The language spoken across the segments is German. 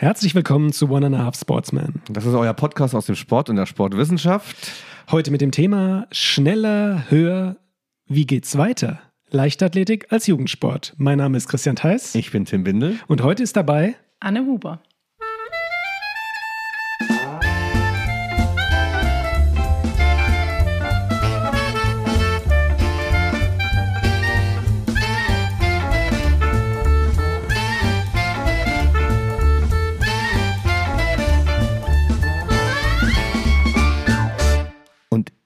Herzlich willkommen zu One and a Half Sportsman. Das ist euer Podcast aus dem Sport und der Sportwissenschaft. Heute mit dem Thema schneller, höher, wie geht's weiter? Leichtathletik als Jugendsport. Mein Name ist Christian Theis. Ich bin Tim Bindel. Und heute ist dabei Anne Huber.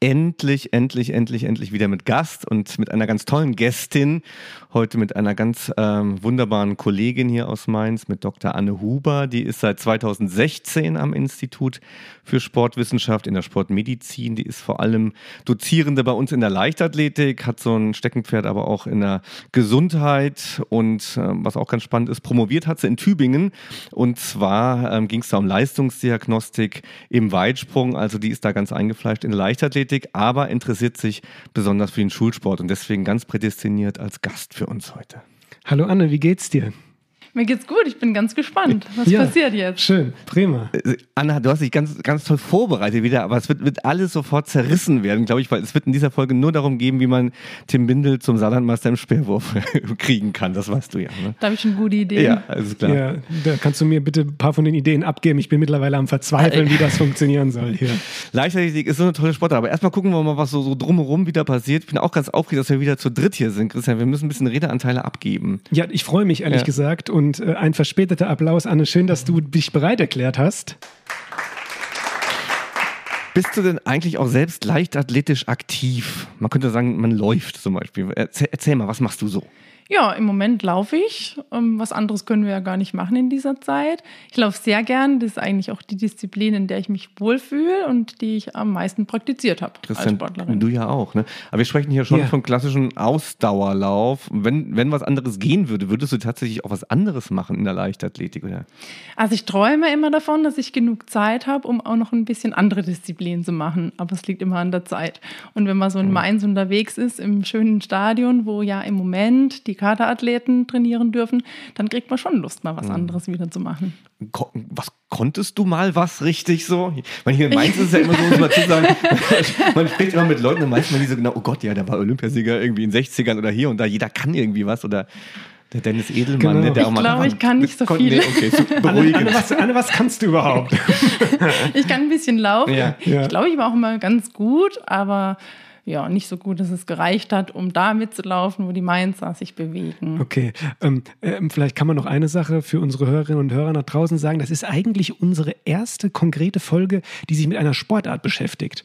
Endlich, endlich, endlich, endlich wieder mit Gast und mit einer ganz tollen Gästin. Heute mit einer ganz ähm, wunderbaren Kollegin hier aus Mainz, mit Dr. Anne Huber. Die ist seit 2016 am Institut für Sportwissenschaft in der Sportmedizin. Die ist vor allem Dozierende bei uns in der Leichtathletik, hat so ein Steckenpferd aber auch in der Gesundheit und äh, was auch ganz spannend ist, promoviert hat sie in Tübingen. Und zwar ähm, ging es da um Leistungsdiagnostik im Weitsprung. Also die ist da ganz eingefleischt in der. Leichtathletik, aber interessiert sich besonders für den Schulsport und deswegen ganz prädestiniert als Gast für uns heute. Hallo Anne, wie geht's dir? Mir geht's gut, ich bin ganz gespannt. Was ja, passiert jetzt? Schön, prima. Anna, du hast dich ganz, ganz toll vorbereitet wieder, aber es wird, wird alles sofort zerrissen werden, glaube ich, weil es wird in dieser Folge nur darum gehen, wie man Tim Bindel zum Saarlandmeister im Speerwurf kriegen kann. Das weißt du ja. Ne? Da habe ich schon gute Ideen. Ja, alles klar. Ja, da kannst du mir bitte ein paar von den Ideen abgeben. Ich bin mittlerweile am Verzweifeln, wie das funktionieren soll hier. Leichtathletik ist so eine tolle Sportart, aber erstmal gucken wir mal, was so, so drumherum wieder passiert. Ich bin auch ganz aufgeregt, dass wir wieder zu dritt hier sind, Christian. Wir müssen ein bisschen Redeanteile abgeben. Ja, ich freue mich ehrlich ja. gesagt und äh, ein verspäteter Applaus, Anne. Schön, dass du dich bereit erklärt hast. Bist du denn eigentlich auch selbst leichtathletisch aktiv? Man könnte sagen, man läuft zum Beispiel. Erzähl, erzähl mal, was machst du so? Ja, im Moment laufe ich. Ähm, was anderes können wir ja gar nicht machen in dieser Zeit. Ich laufe sehr gern. Das ist eigentlich auch die Disziplin, in der ich mich wohlfühle und die ich am meisten praktiziert habe als Sportlerin. Du ja auch, ne? Aber wir sprechen hier schon ja. von klassischen Ausdauerlauf. Wenn, wenn was anderes gehen würde, würdest du tatsächlich auch was anderes machen in der Leichtathletik, oder? Also ich träume immer davon, dass ich genug Zeit habe, um auch noch ein bisschen andere Disziplinen zu machen. Aber es liegt immer an der Zeit. Und wenn man so in mhm. Mainz unterwegs ist, im schönen Stadion, wo ja im Moment die die Kaderathleten trainieren dürfen, dann kriegt man schon Lust, mal was mhm. anderes wieder zu machen. Was konntest du mal was richtig so? Weil hier in Mainz ist es ja immer so, muss man zu sagen, man spricht immer mit Leuten und meistens die so genau, oh Gott, ja, der war Olympiasieger irgendwie in den 60ern oder hier und da, jeder kann irgendwie was oder der Dennis Edelmann, genau. Ne, der ich auch mal. Ich glaube, ich kann nicht so viel. Nee, okay, so Anne, Anne, was, Anne, was kannst du überhaupt? ich kann ein bisschen laufen. Ja. Ja. Ich glaube, ich war auch immer ganz gut, aber ja, nicht so gut, dass es gereicht hat, um da mitzulaufen, wo die Mainzer sich bewegen. Okay, ähm, äh, vielleicht kann man noch eine Sache für unsere Hörerinnen und Hörer nach draußen sagen. Das ist eigentlich unsere erste konkrete Folge, die sich mit einer Sportart beschäftigt.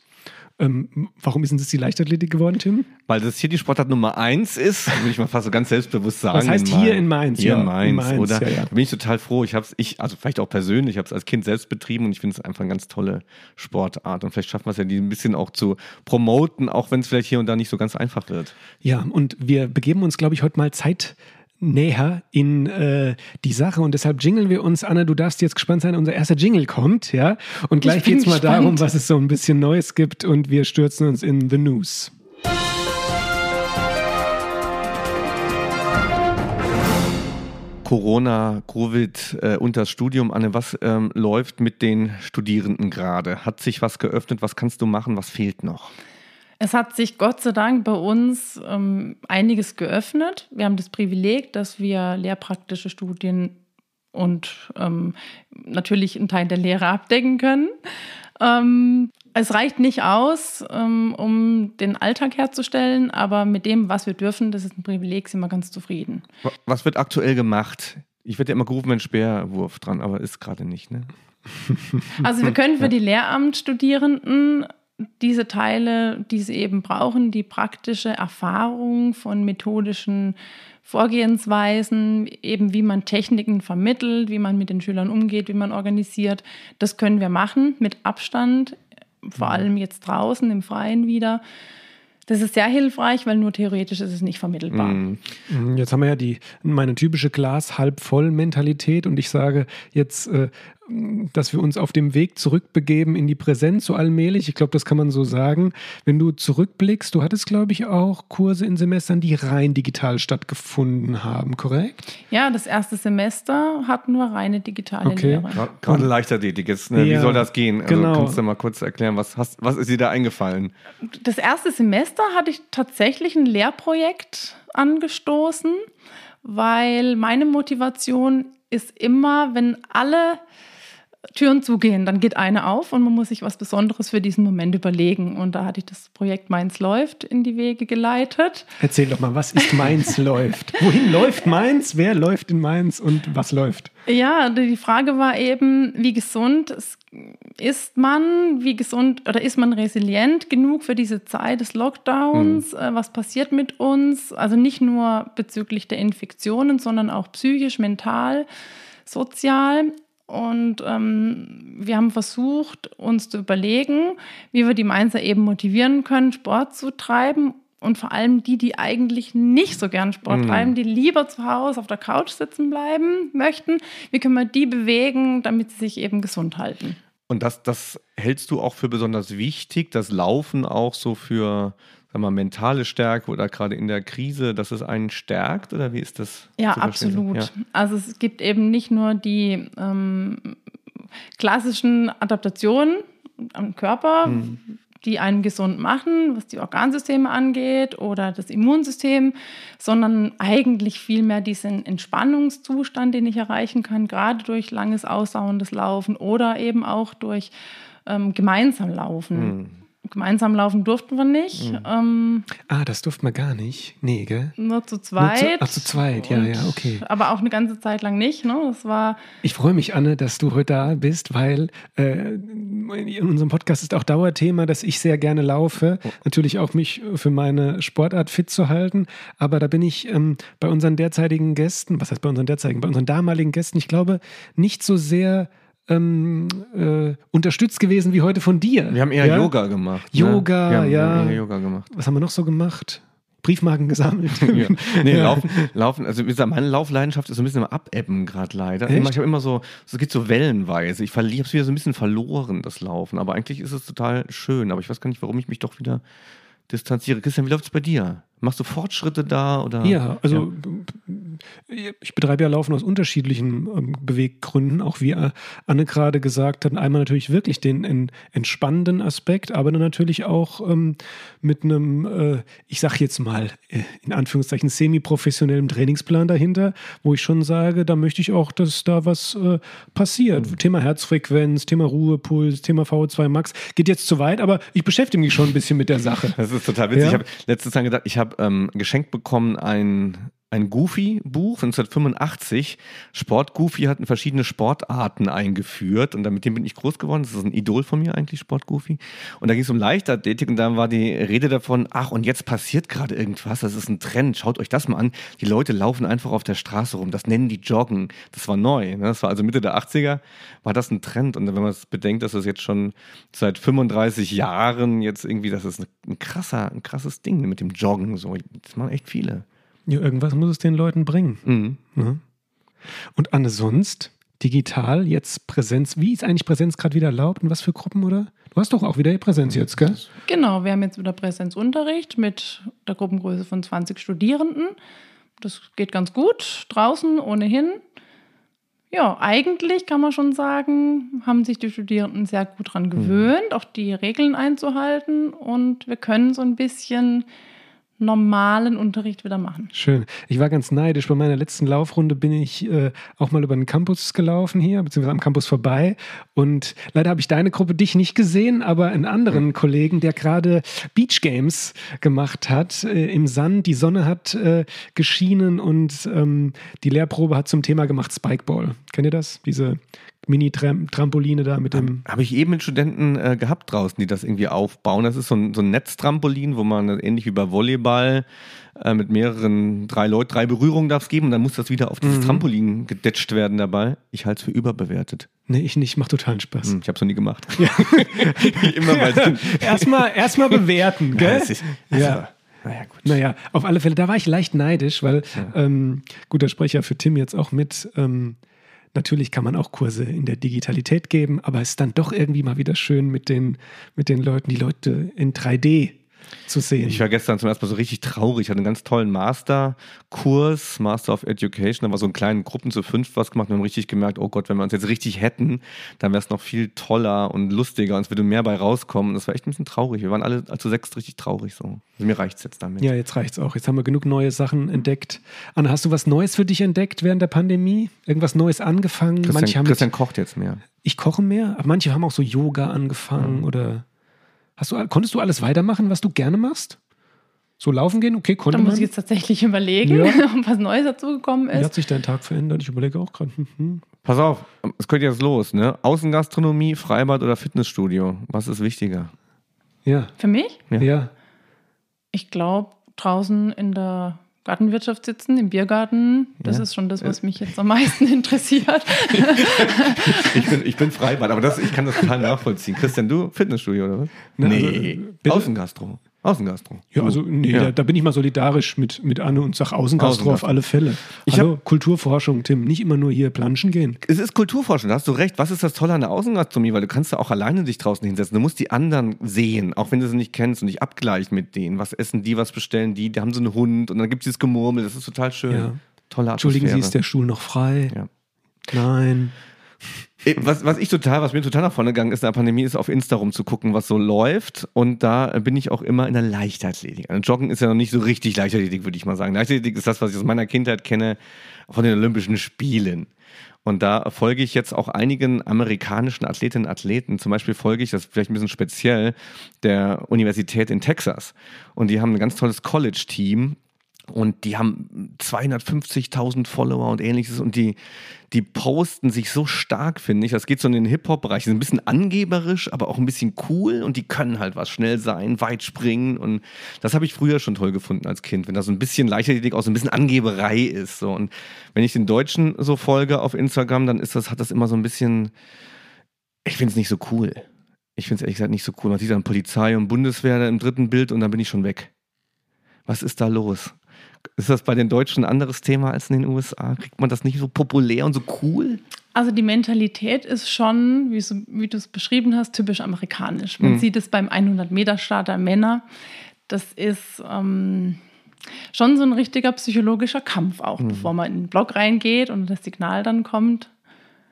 Ähm, warum ist denn das die Leichtathletik geworden, Tim? Weil das hier die Sportart Nummer eins ist, würde ich mal fast so ganz selbstbewusst sagen. Das heißt in hier in Mainz. Hier ja, in Mainz, in Mainz oder? Ja, ja. Da bin ich total froh. Ich habe es, ich, also vielleicht auch persönlich, ich habe es als Kind selbst betrieben und ich finde es einfach eine ganz tolle Sportart. Und vielleicht schaffen wir es ja, die ein bisschen auch zu promoten, auch wenn es vielleicht hier und da nicht so ganz einfach wird. Ja, und wir begeben uns, glaube ich, heute mal Zeit näher in äh, die Sache und deshalb jingeln wir uns, Anna, du darfst jetzt gespannt sein, unser erster Jingle kommt, ja, und gleich geht es mal darum, was es so ein bisschen Neues gibt und wir stürzen uns in the News. Corona, Covid äh, und das Studium, Anne, was ähm, läuft mit den Studierenden gerade? Hat sich was geöffnet? Was kannst du machen? Was fehlt noch? Es hat sich Gott sei Dank bei uns ähm, einiges geöffnet. Wir haben das Privileg, dass wir lehrpraktische Studien und ähm, natürlich einen Teil der Lehre abdecken können. Ähm, es reicht nicht aus, ähm, um den Alltag herzustellen, aber mit dem, was wir dürfen, das ist ein Privileg, sind wir ganz zufrieden. Was wird aktuell gemacht? Ich werde ja immer gerufen, wenn Speerwurf dran, aber ist gerade nicht, ne? Also wir können für die Lehramtsstudierenden diese Teile, die sie eben brauchen, die praktische Erfahrung von methodischen Vorgehensweisen, eben wie man Techniken vermittelt, wie man mit den Schülern umgeht, wie man organisiert, das können wir machen mit Abstand, vor mhm. allem jetzt draußen im Freien wieder. Das ist sehr hilfreich, weil nur theoretisch ist es nicht vermittelbar. Mhm. Jetzt haben wir ja die meine typische Glas halb voll Mentalität und ich sage jetzt, äh, dass wir uns auf dem Weg zurückbegeben in die Präsenz so allmählich. Ich glaube, das kann man so sagen. Wenn du zurückblickst, du hattest, glaube ich, auch Kurse in Semestern, die rein digital stattgefunden haben, korrekt? Ja, das erste Semester hat nur reine digitale okay. Lehre. Gerade Leichtathletik jetzt. Ne? Ja, Wie soll das gehen? Also genau. kannst du mal kurz erklären, was, hast, was ist dir da eingefallen? Das erste Semester hatte ich tatsächlich ein Lehrprojekt angestoßen, weil meine Motivation ist immer, wenn alle Türen zugehen, dann geht eine auf und man muss sich was Besonderes für diesen Moment überlegen. Und da hatte ich das Projekt Mainz läuft in die Wege geleitet. Erzähl doch mal, was ist Mainz läuft? Wohin läuft Mainz? Wer läuft in Mainz und was läuft? Ja, die Frage war eben, wie gesund ist man, wie gesund oder ist man resilient genug für diese Zeit des Lockdowns? Mhm. Was passiert mit uns? Also nicht nur bezüglich der Infektionen, sondern auch psychisch, mental, sozial. Und ähm, wir haben versucht, uns zu überlegen, wie wir die Mainzer eben motivieren können, Sport zu treiben. Und vor allem die, die eigentlich nicht so gern Sport mm. treiben, die lieber zu Hause auf der Couch sitzen bleiben möchten. Wie können wir die bewegen, damit sie sich eben gesund halten? Und das, das hältst du auch für besonders wichtig, das Laufen auch so für sag mal, mentale Stärke oder gerade in der Krise, dass es einen stärkt oder wie ist das? Ja, absolut. Ja. Also es gibt eben nicht nur die ähm, klassischen Adaptationen am Körper, hm. die einen gesund machen, was die Organsysteme angeht oder das Immunsystem, sondern eigentlich vielmehr diesen Entspannungszustand, den ich erreichen kann, gerade durch langes, ausdauerndes Laufen oder eben auch durch ähm, gemeinsam Laufen. Hm. Gemeinsam laufen durften wir nicht. Mhm. Ähm, ah, das durften wir gar nicht. Nee, gell? Nur zu zweit. Nur zu, ach, zu zweit, ja, ja, okay. Aber auch eine ganze Zeit lang nicht. Ne? Das war ich freue mich, Anne, dass du heute da bist, weil äh, in unserem Podcast ist auch Dauerthema, dass ich sehr gerne laufe. Oh. Natürlich auch mich für meine Sportart fit zu halten. Aber da bin ich ähm, bei unseren derzeitigen Gästen, was heißt bei unseren derzeitigen, bei unseren damaligen Gästen, ich glaube, nicht so sehr ähm, äh, unterstützt gewesen wie heute von dir. Wir haben eher ja? Yoga gemacht. Ne? Yoga, ne? ja. Eher Yoga gemacht. Was haben wir noch so gemacht? Briefmarken gesammelt. ja. Nee, ja. laufen, laufen, also wie gesagt, meine Laufleidenschaft ist so ein bisschen im Abebben gerade leider. Echt? Ich habe immer so, es geht so wellenweise. Ich, ich habe es wieder so ein bisschen verloren, das Laufen. Aber eigentlich ist es total schön. Aber ich weiß gar nicht, warum ich mich doch wieder distanziere. Christian, wie läuft es bei dir? Machst du Fortschritte da? Oder? Ja, also ja. ich betreibe ja Laufen aus unterschiedlichen ähm, Beweggründen, auch wie Anne gerade gesagt hat. Einmal natürlich wirklich den en, entspannenden Aspekt, aber dann natürlich auch ähm, mit einem, äh, ich sag jetzt mal, äh, in Anführungszeichen semi-professionellem Trainingsplan dahinter, wo ich schon sage, da möchte ich auch, dass da was äh, passiert. Mhm. Thema Herzfrequenz, Thema Ruhepuls, Thema VO2 Max. Geht jetzt zu weit, aber ich beschäftige mich schon ein bisschen mit der Sache. Das ist total witzig. Ja? Ich habe letztes Mal gedacht, ich habe habe ähm, geschenkt bekommen ein, ein Goofy-Buch von 1985. Sport Goofy hat verschiedene Sportarten eingeführt und mit dem bin ich groß geworden. Das ist ein Idol von mir eigentlich, Sport Goofy. Und da ging es um Leichtathletik und da war die Rede davon, ach und jetzt passiert gerade irgendwas, das ist ein Trend, schaut euch das mal an. Die Leute laufen einfach auf der Straße rum, das nennen die Joggen. Das war neu, ne? das war also Mitte der 80er, war das ein Trend. Und wenn man es bedenkt, dass das jetzt schon seit 35 Jahren jetzt irgendwie, das ist ein krasser, ein krasses Ding mit dem Joggen so. Das machen echt viele. Ja, irgendwas muss es den Leuten bringen. Mhm. Ja. Und Anne, sonst digital, jetzt Präsenz. Wie ist eigentlich Präsenz gerade wieder erlaubt und was für Gruppen, oder? Du hast doch auch wieder Präsenz jetzt, gell? Genau, wir haben jetzt wieder Präsenzunterricht mit der Gruppengröße von 20 Studierenden. Das geht ganz gut, draußen ohnehin. Ja, eigentlich kann man schon sagen, haben sich die Studierenden sehr gut daran mhm. gewöhnt, mhm. auch die Regeln einzuhalten. Und wir können so ein bisschen normalen Unterricht wieder machen. Schön. Ich war ganz neidisch. Bei meiner letzten Laufrunde bin ich äh, auch mal über den Campus gelaufen hier, beziehungsweise am Campus vorbei. Und leider habe ich deine Gruppe dich nicht gesehen, aber einen anderen mhm. Kollegen, der gerade Beach Games gemacht hat äh, im Sand. Die Sonne hat äh, geschienen und ähm, die Lehrprobe hat zum Thema gemacht Spikeball. Kennt ihr das? Diese Mini-Trampoline da mit dem. Habe ich eben mit Studenten äh, gehabt draußen, die das irgendwie aufbauen. Das ist so ein, so ein Netztrampolin, wo man ähnlich wie bei Volleyball äh, mit mehreren, drei Leuten, drei Berührungen darf es geben und dann muss das wieder auf dieses mhm. Trampolin gedetscht werden dabei. Ich halte es für überbewertet. Nee, ich nicht. Macht totalen Spaß. Hm, ich habe es noch nie gemacht. Ja. Immer mal. erstmal erst bewerten, gell? Ja, ist, also, ja. Naja, gut. Naja, auf alle Fälle, da war ich leicht neidisch, weil, ja. ähm, guter Sprecher für Tim jetzt auch mit, ähm, Natürlich kann man auch Kurse in der Digitalität geben, aber es ist dann doch irgendwie mal wieder schön mit den, mit den Leuten, die Leute in 3D zu sehen. Ich war gestern zum ersten Mal so richtig traurig. Ich hatte einen ganz tollen Masterkurs, Master of Education. Da war so in kleinen Gruppen zu fünf was gemacht und haben richtig gemerkt, oh Gott, wenn wir uns jetzt richtig hätten, dann wäre es noch viel toller und lustiger und es würde mehr bei rauskommen. Das war echt ein bisschen traurig. Wir waren alle zu sechs richtig traurig so. Also mir reicht es jetzt damit. Ja, jetzt reicht es auch. Jetzt haben wir genug neue Sachen entdeckt. Anna, hast du was Neues für dich entdeckt während der Pandemie? Irgendwas Neues angefangen? Christian, manche haben Christian kocht jetzt mehr. Ich koche mehr, aber manche haben auch so Yoga angefangen mhm. oder Hast du, konntest du alles weitermachen, was du gerne machst? So laufen gehen, okay, konnte Da muss man. ich jetzt tatsächlich überlegen, ja. ob was Neues dazugekommen ist. Wie hat sich dein Tag verändert? Ich überlege auch gerade. Hm, hm. Pass auf, es könnte jetzt los, ne? Außengastronomie, Freibad oder Fitnessstudio? Was ist wichtiger? Ja. Für mich? Ja. ja. Ich glaube, draußen in der Gartenwirtschaft sitzen, im Biergarten, das ja. ist schon das, was mich jetzt am meisten interessiert. ich, bin, ich bin Freibad, aber das, ich kann das total nachvollziehen. Christian, du Fitnessstudio oder was? Nee, also, Außengastro. Außengastro. Ja, also nee, ja. Da, da, bin ich mal solidarisch mit, mit Anne und sage Außengastro, Außengastro auf alle Fälle. Ich Hallo, hab, Kulturforschung, Tim, nicht immer nur hier planschen gehen. Es ist Kulturforschung, da hast du recht. Was ist das Tolle an der Außengastronomie? Weil du kannst da auch alleine dich draußen hinsetzen. Du musst die anderen sehen, auch wenn du sie nicht kennst und dich abgleichen mit denen. Was essen die, was bestellen die? Die haben so einen Hund und dann gibt es dieses Gemurmel. Das ist total schön. Ja. Tolle Atmosphäre. Entschuldigen Sie, ist der Stuhl noch frei? Ja. Nein. Was, was ich total, was mir total nach vorne gegangen ist in der Pandemie, ist auf Insta rumzugucken, was so läuft. Und da bin ich auch immer in der Leichtathletik. Also Joggen ist ja noch nicht so richtig Leichtathletik, würde ich mal sagen. Leichtathletik ist das, was ich aus meiner Kindheit kenne von den Olympischen Spielen. Und da folge ich jetzt auch einigen amerikanischen Athletinnen und Athleten. Zum Beispiel folge ich, das ist vielleicht ein bisschen speziell, der Universität in Texas. Und die haben ein ganz tolles College-Team, und die haben 250.000 Follower und ähnliches und die, die posten sich so stark, finde ich. Das geht so in den Hip-Hop-Bereich. Die sind ein bisschen angeberisch, aber auch ein bisschen cool und die können halt was schnell sein, weit springen und das habe ich früher schon toll gefunden als Kind, wenn da so ein bisschen Leichtathletik auch so ein bisschen Angeberei ist. So. Und wenn ich den Deutschen so folge auf Instagram, dann ist das, hat das immer so ein bisschen, ich finde es nicht so cool. Ich finde es ehrlich gesagt nicht so cool. Man sieht dann Polizei und Bundeswehr im dritten Bild und dann bin ich schon weg. Was ist da los? Ist das bei den Deutschen ein anderes Thema als in den USA? Kriegt man das nicht so populär und so cool? Also die Mentalität ist schon, wie, so, wie du es beschrieben hast, typisch amerikanisch. Man mhm. sieht es beim 100-Meter-Starter Männer. Das ist ähm, schon so ein richtiger psychologischer Kampf auch, mhm. bevor man in den Block reingeht und das Signal dann kommt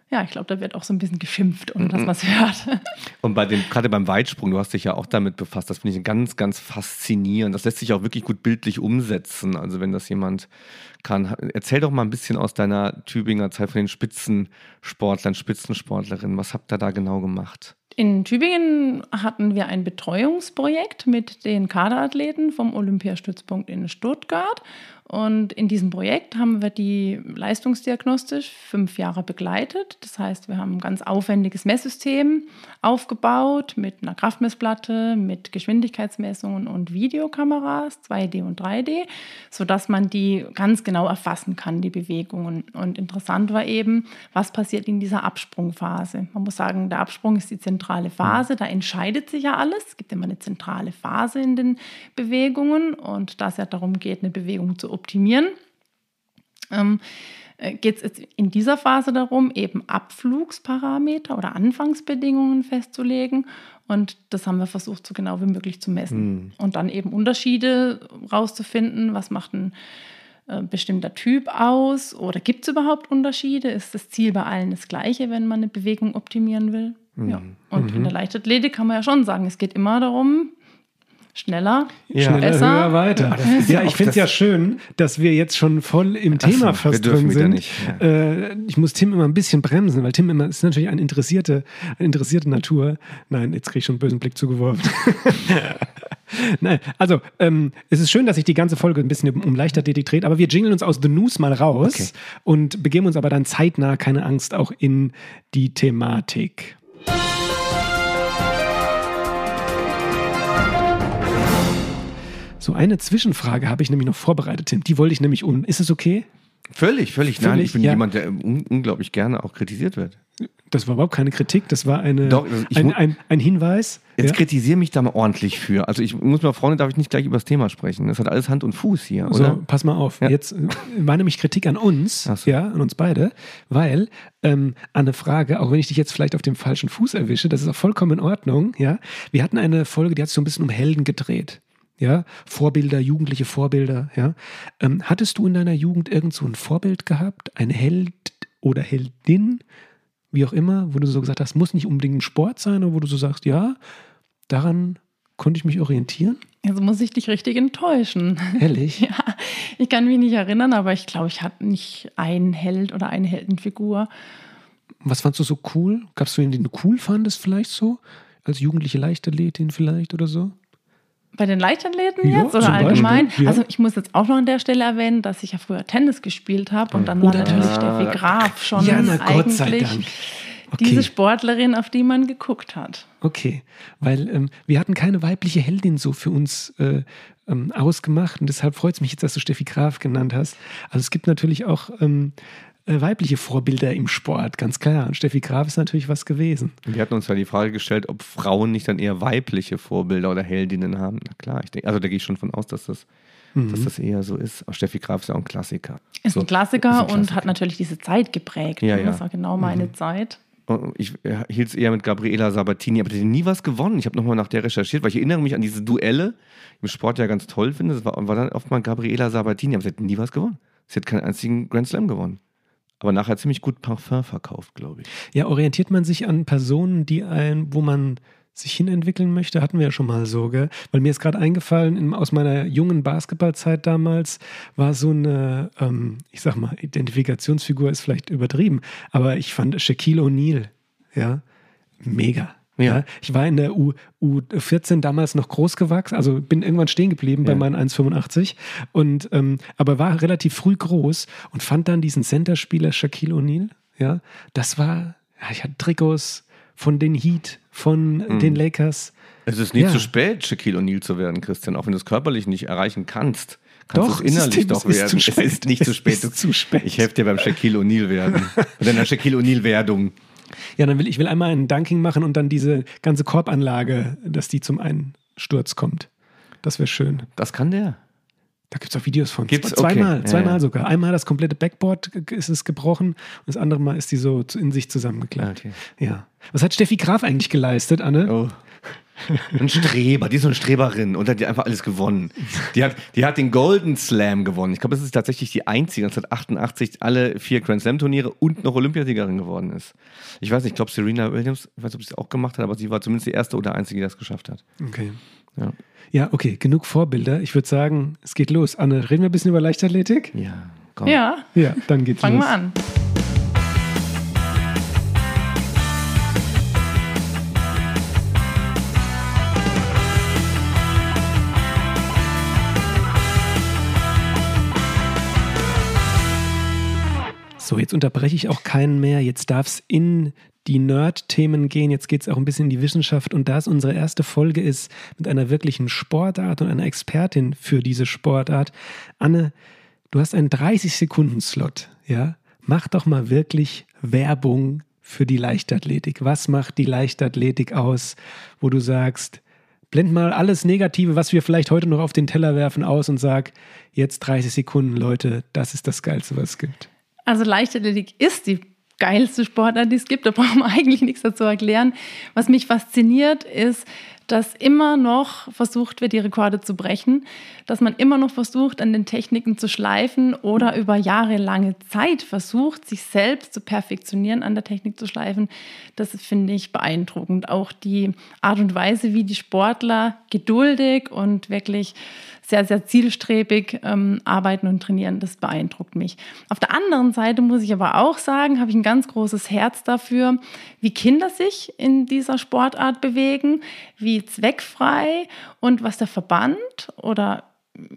ja, ich glaube, da wird auch so ein bisschen geschimpft, ohne dass mhm. man es hört. Und bei dem, gerade beim Weitsprung, du hast dich ja auch damit befasst, das finde ich ganz, ganz faszinierend. Das lässt sich auch wirklich gut bildlich umsetzen. Also wenn das jemand kann. Erzähl doch mal ein bisschen aus deiner Tübinger Zeit von den Spitzensportlern, Spitzensportlerinnen. Was habt ihr da genau gemacht? In Tübingen hatten wir ein Betreuungsprojekt mit den Kaderathleten vom Olympiastützpunkt in Stuttgart. Und in diesem Projekt haben wir die leistungsdiagnostisch fünf Jahre begleitet. Das heißt, wir haben ein ganz aufwendiges Messsystem aufgebaut mit einer Kraftmessplatte, mit Geschwindigkeitsmessungen und Videokameras, 2D und 3D, sodass man die ganz genau erfassen kann, die Bewegungen. Und interessant war eben, was passiert in dieser Absprungphase. Man muss sagen, der Absprung ist die zentrale Phase, da entscheidet sich ja alles. Es gibt immer eine zentrale Phase in den Bewegungen und da es ja darum geht, eine Bewegung zu optimieren. Ähm, äh, geht es in dieser Phase darum, eben Abflugsparameter oder Anfangsbedingungen festzulegen. Und das haben wir versucht, so genau wie möglich zu messen. Mhm. Und dann eben Unterschiede rauszufinden, was macht ein äh, bestimmter Typ aus oder gibt es überhaupt Unterschiede? Ist das Ziel bei allen das gleiche, wenn man eine Bewegung optimieren will? Mhm. Ja. Und mhm. in der Leichtathletik kann man ja schon sagen, es geht immer darum, schneller, ja. schneller, besser. höher, weiter. Ja, ich finde es ja schön, dass wir jetzt schon voll im Thema so, fast drin sind. Nicht, ja. äh, ich muss Tim immer ein bisschen bremsen, weil Tim immer ist natürlich eine interessierte, eine interessierte Natur. Nein, jetzt kriege ich schon einen bösen Blick zugeworfen. Nein, also ähm, es ist schön, dass sich die ganze Folge ein bisschen um Leichtathletik dreht, aber wir jingeln uns aus The News mal raus okay. und begeben uns aber dann zeitnah, keine Angst, auch in die Thematik. So eine Zwischenfrage habe ich nämlich noch vorbereitet, Tim. Die wollte ich nämlich um. Ist es okay? Völlig, völlig. Nein, Völlig, ich bin ja. jemand, der un unglaublich gerne auch kritisiert wird. Das war überhaupt keine Kritik, das war eine, Doch, also ein, ein, ein Hinweis. Jetzt ja? kritisiere mich da mal ordentlich für. Also ich muss mal, Freunde, darf ich nicht gleich über das Thema sprechen. Das hat alles Hand und Fuß hier, So, oder? pass mal auf. Ja. Jetzt äh, war nämlich Kritik an uns, so. ja, an uns beide, weil ähm, an eine Frage, auch wenn ich dich jetzt vielleicht auf dem falschen Fuß erwische, das ist auch vollkommen in Ordnung, ja. Wir hatten eine Folge, die hat sich so ein bisschen um Helden gedreht. Ja, Vorbilder, jugendliche Vorbilder, ja. Ähm, hattest du in deiner Jugend irgend so ein Vorbild gehabt, ein Held oder Heldin, wie auch immer, wo du so gesagt hast, muss nicht unbedingt ein Sport sein, aber wo du so sagst, ja, daran konnte ich mich orientieren? Also muss ich dich richtig enttäuschen. Ehrlich? Ja, ich kann mich nicht erinnern, aber ich glaube, ich hatte nicht einen Held oder eine Heldenfigur. Was fandst du so cool? Gab es so einen, den du cool fandest, vielleicht so? Als jugendliche Leichtathletin vielleicht oder so? Bei den Leichtathleten Ja, jetzt oder allgemein? Beispiel, ja. Also ich muss jetzt auch noch an der Stelle erwähnen, dass ich ja früher Tennis gespielt habe und dann war Oder- natürlich Ah, Steffi Graf schon ja, na Gott sei eigentlich Dank. diese Okay, Sportlerin, auf die man geguckt hat. okay. Weil ähm, wir hatten keine weibliche Heldin so für uns äh, ähm, ausgemacht und deshalb freut es mich jetzt, dass du Steffi Graf genannt hast. Also es gibt natürlich auch ähm, äh, weibliche Vorbilder im Sport, ganz klar. Und Steffi Graf ist natürlich was gewesen. Wir hatten uns ja die Frage gestellt, ob Frauen nicht dann eher weibliche Vorbilder oder Heldinnen haben. Na klar, ich denke, also da gehe ich schon von aus, dass das, dass das eher so ist. Aber Steffi Graf ist ja auch ein Klassiker. Ist So, ein Klassiker ist ein und Klassiker. hat natürlich diese Zeit geprägt. Ja, ne? ja. Das war genau meine Zeit. Und Ich äh, hielt es eher mit Gabriela Sabatini, aber die hat nie was gewonnen. Ich habe nochmal nach der recherchiert, weil ich erinnere mich an diese Duelle, die ich im Sport ja ganz toll finde. Das war, war dann oft mal Gabriela Sabatini, aber sie hat nie was gewonnen. Sie hat keinen einzigen Grand Slam gewonnen. Aber nachher ziemlich gut Parfum verkauft, glaube ich. Ja, orientiert man sich an Personen, die ein, wo man sich hinentwickeln möchte, hatten wir ja schon mal so, gell? Weil mir ist gerade eingefallen, in, aus meiner jungen Basketballzeit damals war so eine, ähm, ich sag mal, Identifikationsfigur ist vielleicht übertrieben, aber ich fand Shaquille O'Neal, ja, mega. Ja. Ich war in der U, U14 damals noch groß gewachsen, also bin irgendwann stehen geblieben bei Ja. meinen 1,85 und ähm, aber war relativ früh groß und fand dann diesen Centerspieler Shaquille O'Neal, ja, das war, ja, ich hatte Trikots von den Heat, von Mhm. den Lakers. Es ist nie Ja. zu spät, Shaquille O'Neal zu werden, Christian, auch wenn du es körperlich nicht erreichen kannst. Kannst Doch, du es innerlich es doch es werden. zu Es spät. ist nicht zu Es spät. ist zu spät. Ich helfe dir beim Shaquille O'Neal werden. Mit deiner Shaquille O'Neal-Werdung. Ja, dann will ich will einmal einen Dunking machen und dann diese ganze Korbanlage, dass die zum Einsturz kommt. Das wäre schön. Das kann der. Da gibt es auch Videos von. Gibt's? Zweimal, Okay. Ja, zweimal ja. sogar. Einmal das komplette Backboard ist es gebrochen und das andere Mal ist die so in sich zusammengeklappt. Okay. Ja. Was hat Steffi Graf eigentlich geleistet, Anne? Oh. Ein Streber, die ist so eine Streberin und hat die einfach alles gewonnen. Die hat, die hat den Golden Slam gewonnen. Ich glaube, das ist tatsächlich die einzige 1988 alle vier Grand Slam Turniere und noch Olympiasiegerin geworden ist. Ich weiß nicht, ich glaube Serena Williams, ich weiß nicht, ob sie es auch gemacht hat, aber sie war zumindest die erste oder einzige, die das geschafft hat. Okay. Ja. Ja, okay, genug Vorbilder. Ich würde sagen, es geht los. Anne, reden wir ein bisschen über Leichtathletik? Ja, komm. Ja, Ja, dann geht's fangen los. wir an. Jetzt unterbreche ich auch keinen mehr. Jetzt darf es in die Nerd-Themen gehen. Jetzt geht es auch ein bisschen in die Wissenschaft. Und da es unsere erste Folge ist mit einer wirklichen Sportart und einer Expertin für diese Sportart, Anne, du hast einen 30-Sekunden-Slot. Ja? Mach doch mal wirklich Werbung für die Leichtathletik. Was macht die Leichtathletik aus, wo du sagst, blend mal alles Negative, was wir vielleicht heute noch auf den Teller werfen, aus und sag, jetzt 30 Sekunden, Leute, das ist das Geilste, was es gibt. Also Leichtathletik ist die geilste Sportart, die es gibt. Da brauchen wir eigentlich nichts dazu erklären. Was mich fasziniert, ist, dass immer noch versucht wird, die Rekorde zu brechen, dass man immer noch versucht, an den Techniken zu schleifen oder über jahrelange Zeit versucht, sich selbst zu perfektionieren, an der Technik zu schleifen. Das finde ich beeindruckend. Auch die Art und Weise, wie die Sportler geduldig und wirklich sehr, sehr zielstrebig ähm, arbeiten und trainieren. Das beeindruckt mich. Auf der anderen Seite muss ich aber auch sagen, habe ich ein ganz großes Herz dafür, wie Kinder sich in dieser Sportart bewegen, wie zweckfrei und was der Verband oder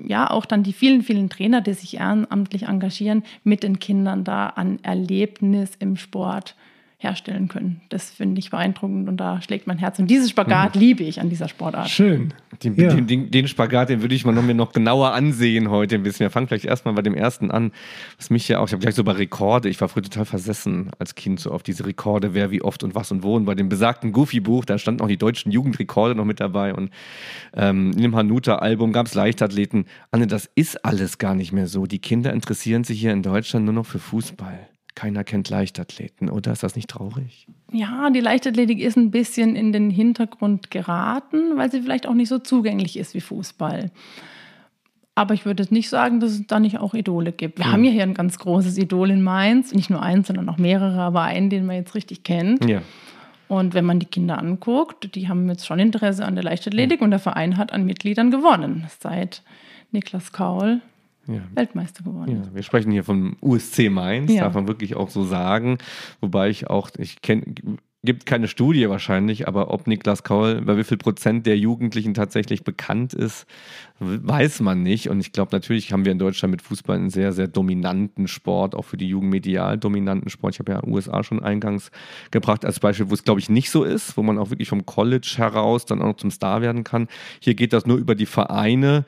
ja auch dann die vielen, vielen Trainer, die sich ehrenamtlich engagieren, mit den Kindern da an Erlebnis im Sport herstellen können. Das finde ich beeindruckend und da schlägt mein Herz. Und dieses Spagat mhm. liebe ich an dieser Sportart. Schön. Den, ja. den, den, den, Spagat, den würde ich mal noch, mir noch genauer ansehen heute ein bisschen. Wir fangen vielleicht erstmal bei dem ersten an, was mich ja auch, ich habe gleich so bei Rekorde, ich war früher total versessen als Kind so auf diese Rekorde, wer wie oft und was und wo. Und bei dem besagten Goofy-Buch, da standen auch die deutschen Jugendrekorde noch mit dabei und ähm, in dem Hanuta-Album gab es Leichtathleten. Anne, das ist alles gar nicht mehr so. Die Kinder interessieren sich hier in Deutschland nur noch für Fußball keiner kennt Leichtathleten, oder ist das nicht traurig? Ja, die Leichtathletik ist ein bisschen in den Hintergrund geraten, weil sie vielleicht auch nicht so zugänglich ist wie Fußball. Aber ich würde nicht sagen, dass es da nicht auch Idole gibt. Wir ja. haben ja hier ein ganz großes Idol in Mainz. Nicht nur eins, sondern auch mehrere, aber einen, den man jetzt richtig kennt. Ja. Und wenn man die Kinder anguckt, die haben jetzt schon Interesse an der Leichtathletik ja. und der Verein hat an Mitgliedern gewonnen. Seit Niklas Kaul ja. Weltmeister geworden. Ja, wir sprechen hier vom USC Mainz, ja. darf man wirklich auch so sagen. Wobei ich auch, ich kenne gibt keine Studie wahrscheinlich, aber ob Niklas Kaul bei wie viel Prozent der Jugendlichen tatsächlich bekannt ist, weiß man nicht. Und ich glaube, natürlich haben wir in Deutschland mit Fußball einen sehr, sehr dominanten Sport, auch für die Jugend medial dominanten Sport. Ich habe ja USA schon eingangs gebracht als Beispiel, wo es, glaube ich, nicht so ist, wo man auch wirklich vom College heraus dann auch noch zum Star werden kann. Hier geht das nur über die Vereine.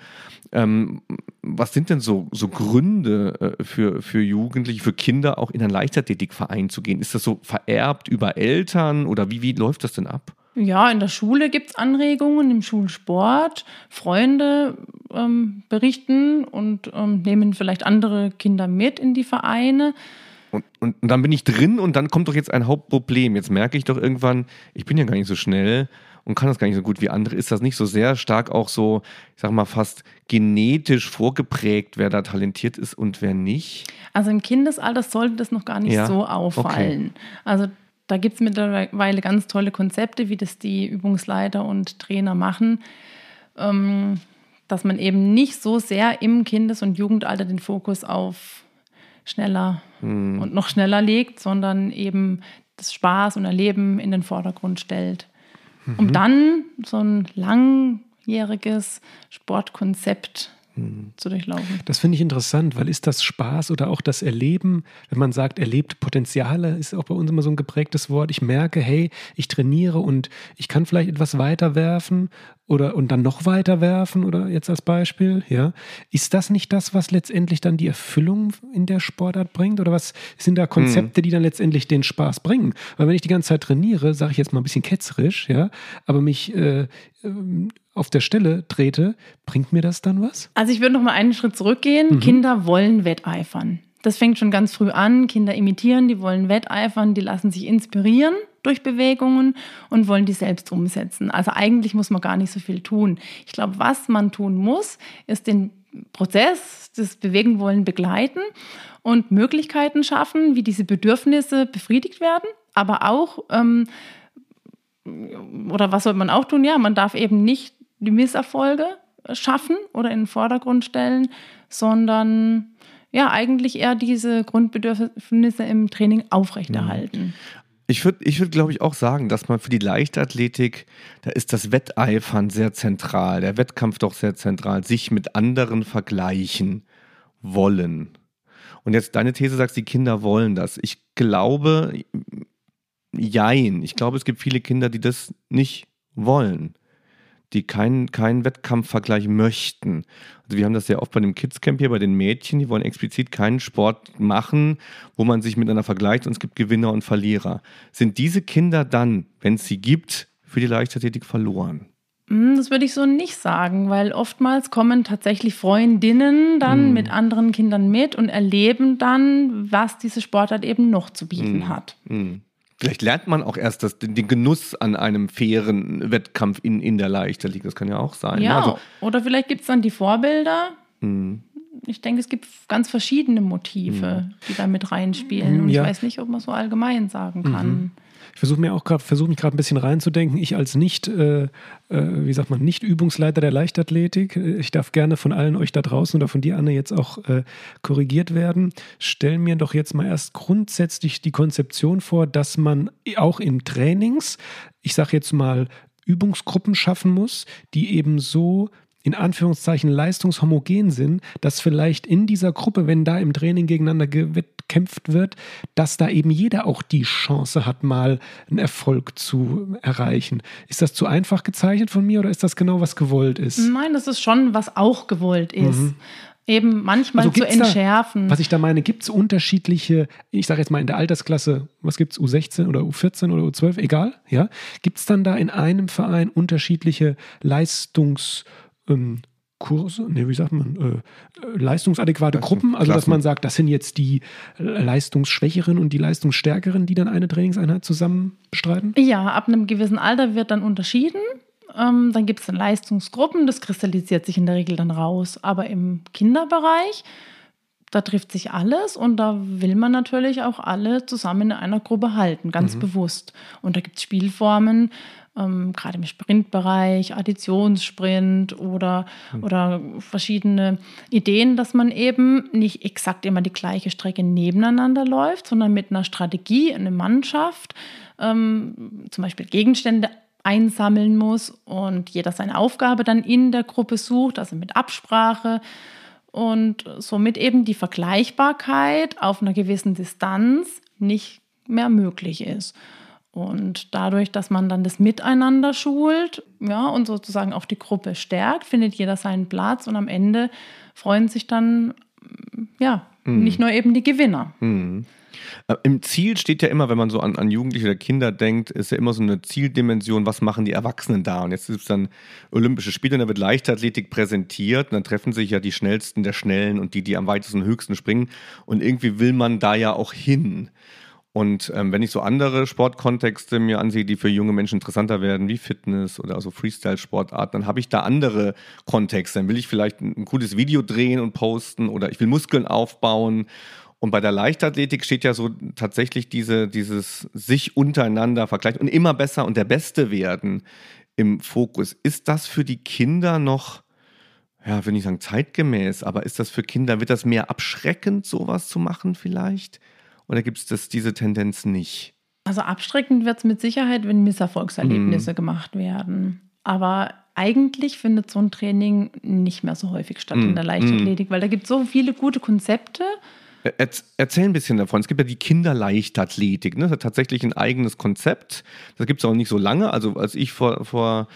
Ähm, was sind denn so, so Gründe äh, für, für Jugendliche, für Kinder auch in einen Leichtathletikverein zu gehen? Ist das so vererbt über Eltern oder wie, wie läuft das denn ab? Ja, in der Schule gibt es Anregungen, im Schulsport. Freunde ähm, berichten und ähm, nehmen vielleicht andere Kinder mit in die Vereine. Und, und, und, dann bin ich drin und dann kommt doch jetzt ein Hauptproblem. Jetzt merke ich doch irgendwann, ich bin ja gar nicht so schnell und kann das gar nicht so gut wie andere. Ist das nicht so sehr stark auch so, ich sag mal, fast genetisch vorgeprägt, wer da talentiert ist und wer nicht? Also im Kindesalter sollte das noch gar nicht ja? so auffallen. Okay. Also da gibt es mittlerweile ganz tolle Konzepte, wie das die Übungsleiter und Trainer machen, ähm, dass man eben nicht so sehr im Kindes- und Jugendalter den Fokus auf schneller hm. und noch schneller legt, sondern eben das Spaß und Erleben in den Vordergrund stellt. Mhm. Um dann so ein langjähriges Sportkonzept zu durchlaufen. Das finde ich interessant, weil ist das Spaß oder auch das Erleben, wenn man sagt, erlebt Potenziale, ist auch bei uns immer so ein geprägtes Wort. Ich merke, hey, ich trainiere und ich kann vielleicht etwas weiter werfen oder und dann noch weiter werfen oder jetzt als Beispiel, ja. Ist das nicht das, was letztendlich dann die Erfüllung in der Sportart bringt? Oder was sind da Konzepte, hm. die dann letztendlich den Spaß bringen? Weil wenn ich die ganze Zeit trainiere, sage ich jetzt mal ein bisschen ketzerisch, ja, aber mich äh, ähm, auf der Stelle trete, bringt mir das dann was? Also ich würde noch mal einen Schritt zurückgehen. Mhm. Kinder wollen wetteifern. Das fängt schon ganz früh an. Kinder imitieren, die wollen wetteifern, die lassen sich inspirieren durch Bewegungen und wollen die selbst umsetzen. Also eigentlich muss man gar nicht so viel tun. Ich glaube, was man tun muss, ist den Prozess des Bewegen wollen begleiten und Möglichkeiten schaffen, wie diese Bedürfnisse befriedigt werden, aber auch ähm, oder was soll man auch tun? Ja, man darf eben nicht die Misserfolge schaffen oder in den Vordergrund stellen, sondern ja, eigentlich eher diese Grundbedürfnisse im Training aufrechterhalten. Ich würde, ich würd, glaube ich, auch sagen, dass man für die Leichtathletik, da ist das Wetteifern sehr zentral, der Wettkampf doch sehr zentral, sich mit anderen vergleichen wollen. Und jetzt deine These sagst, die Kinder wollen das. Ich glaube, jein. Ich glaube, es gibt viele Kinder, die das nicht wollen die keinen, keinen Wettkampfvergleich möchten. Also wir haben das sehr oft bei dem Kidscamp hier, bei den Mädchen, die wollen explizit keinen Sport machen, wo man sich miteinander vergleicht und es gibt Gewinner und Verlierer. Sind diese Kinder dann, wenn es sie gibt, für die Leichtathletik verloren? Hm, das würde ich so nicht sagen, weil oftmals kommen tatsächlich Freundinnen dann mm. mit anderen Kindern mit und erleben dann, was diese Sportart eben noch zu bieten mm. hat. Mm. Vielleicht lernt man auch erst das, den Genuss an einem fairen Wettkampf in, in der Leichtathletik. Das kann ja auch sein. Ne? Ja, also, oder vielleicht gibt es dann die Vorbilder. Mh. Ich denke, es gibt ganz verschiedene Motive, mh. die da mit reinspielen. Und ja. ich weiß nicht, ob man so allgemein sagen kann. Mhm. Ich versuche mir auch gerade, versuche mich gerade ein bisschen reinzudenken. Ich als nicht, äh, äh, wie sagt man, nicht Übungsleiter der Leichtathletik, äh, ich darf gerne von allen euch da draußen oder von dir, Anne, jetzt auch äh, korrigiert werden. Stell mir doch jetzt mal erst grundsätzlich die Konzeption vor, dass man auch in Trainings, ich sage jetzt mal, Übungsgruppen schaffen muss, die eben so in Anführungszeichen leistungshomogen sind, dass vielleicht in dieser Gruppe, wenn da im Training gegeneinander gekämpft wird, dass da eben jeder auch die Chance hat, mal einen Erfolg zu erreichen. Ist das zu einfach gezeichnet von mir oder ist das genau, was gewollt ist? Nein, das ist schon, was auch gewollt ist. Mhm eben manchmal also zu entschärfen. Da, was ich da meine, gibt es unterschiedliche, ich sage jetzt mal in der Altersklasse, was gibt es, U16 oder U14 oder U12, egal, ja? Gibt es dann da in einem Verein unterschiedliche Leistungskurse, ähm, ne, wie sagt man, äh, leistungsadäquate Gruppen? Also, dass man sagt, das sind jetzt die Leistungsschwächeren und die Leistungsstärkeren, die dann eine Trainingseinheit zusammen bestreiten? Ja, ab einem gewissen Alter wird dann unterschieden. Ähm, dann gibt es dann Leistungsgruppen, das kristallisiert sich in der Regel dann raus. Aber im Kinderbereich, da trifft sich alles und da will man natürlich auch alle zusammen in einer Gruppe halten, ganz mhm. bewusst. Und da gibt es Spielformen, ähm, gerade im Sprintbereich, Additionssprint oder, mhm. oder verschiedene Ideen, dass man eben nicht exakt immer die gleiche Strecke nebeneinander läuft, sondern mit einer Strategie, eine Mannschaft, ähm, zum Beispiel Gegenstände einsammeln muss und jeder seine Aufgabe dann in der Gruppe sucht, also mit Absprache und somit eben die Vergleichbarkeit auf einer gewissen Distanz nicht mehr möglich ist. Und dadurch, dass man dann das Miteinander schult, ja, und sozusagen auch die Gruppe stärkt, findet jeder seinen Platz und am Ende freuen sich dann, ja, mhm. nicht nur eben die Gewinner. Mhm. Äh, Im Ziel steht ja immer, wenn man so an, an Jugendliche oder Kinder denkt, ist ja immer so eine Zieldimension, was machen die Erwachsenen da? Und jetzt gibt es dann Olympische Spiele und da wird Leichtathletik präsentiert und dann treffen sich ja die Schnellsten der Schnellen und die, die am weitesten und höchsten springen. Und irgendwie will man da ja auch hin. Und ähm, wenn ich so andere Sportkontexte mir ansehe, die für junge Menschen interessanter werden, wie Fitness oder also Freestyle-Sportarten, dann habe ich da andere Kontexte. Dann will ich vielleicht ein, ein cooles Video drehen und posten oder ich will Muskeln aufbauen und bei der Leichtathletik steht ja so tatsächlich diese, dieses sich untereinander vergleichen und immer besser und der Beste werden im Fokus. Ist das für die Kinder noch, ja, will ich sagen zeitgemäß, aber ist das für Kinder, wird das mehr abschreckend, sowas zu machen vielleicht? Oder gibt es diese Tendenz nicht? Also abschreckend wird es mit Sicherheit, wenn Misserfolgserlebnisse mm. gemacht werden. Aber eigentlich findet so ein Training nicht mehr so häufig statt mm. in der Leichtathletik, mm. weil da gibt es so viele gute Konzepte Erzähl ein bisschen davon. Es gibt ja die Kinderleichtathletik. Ne? Das hat tatsächlich ein eigenes Konzept. Das gibt es auch nicht so lange. Also als ich vor, vor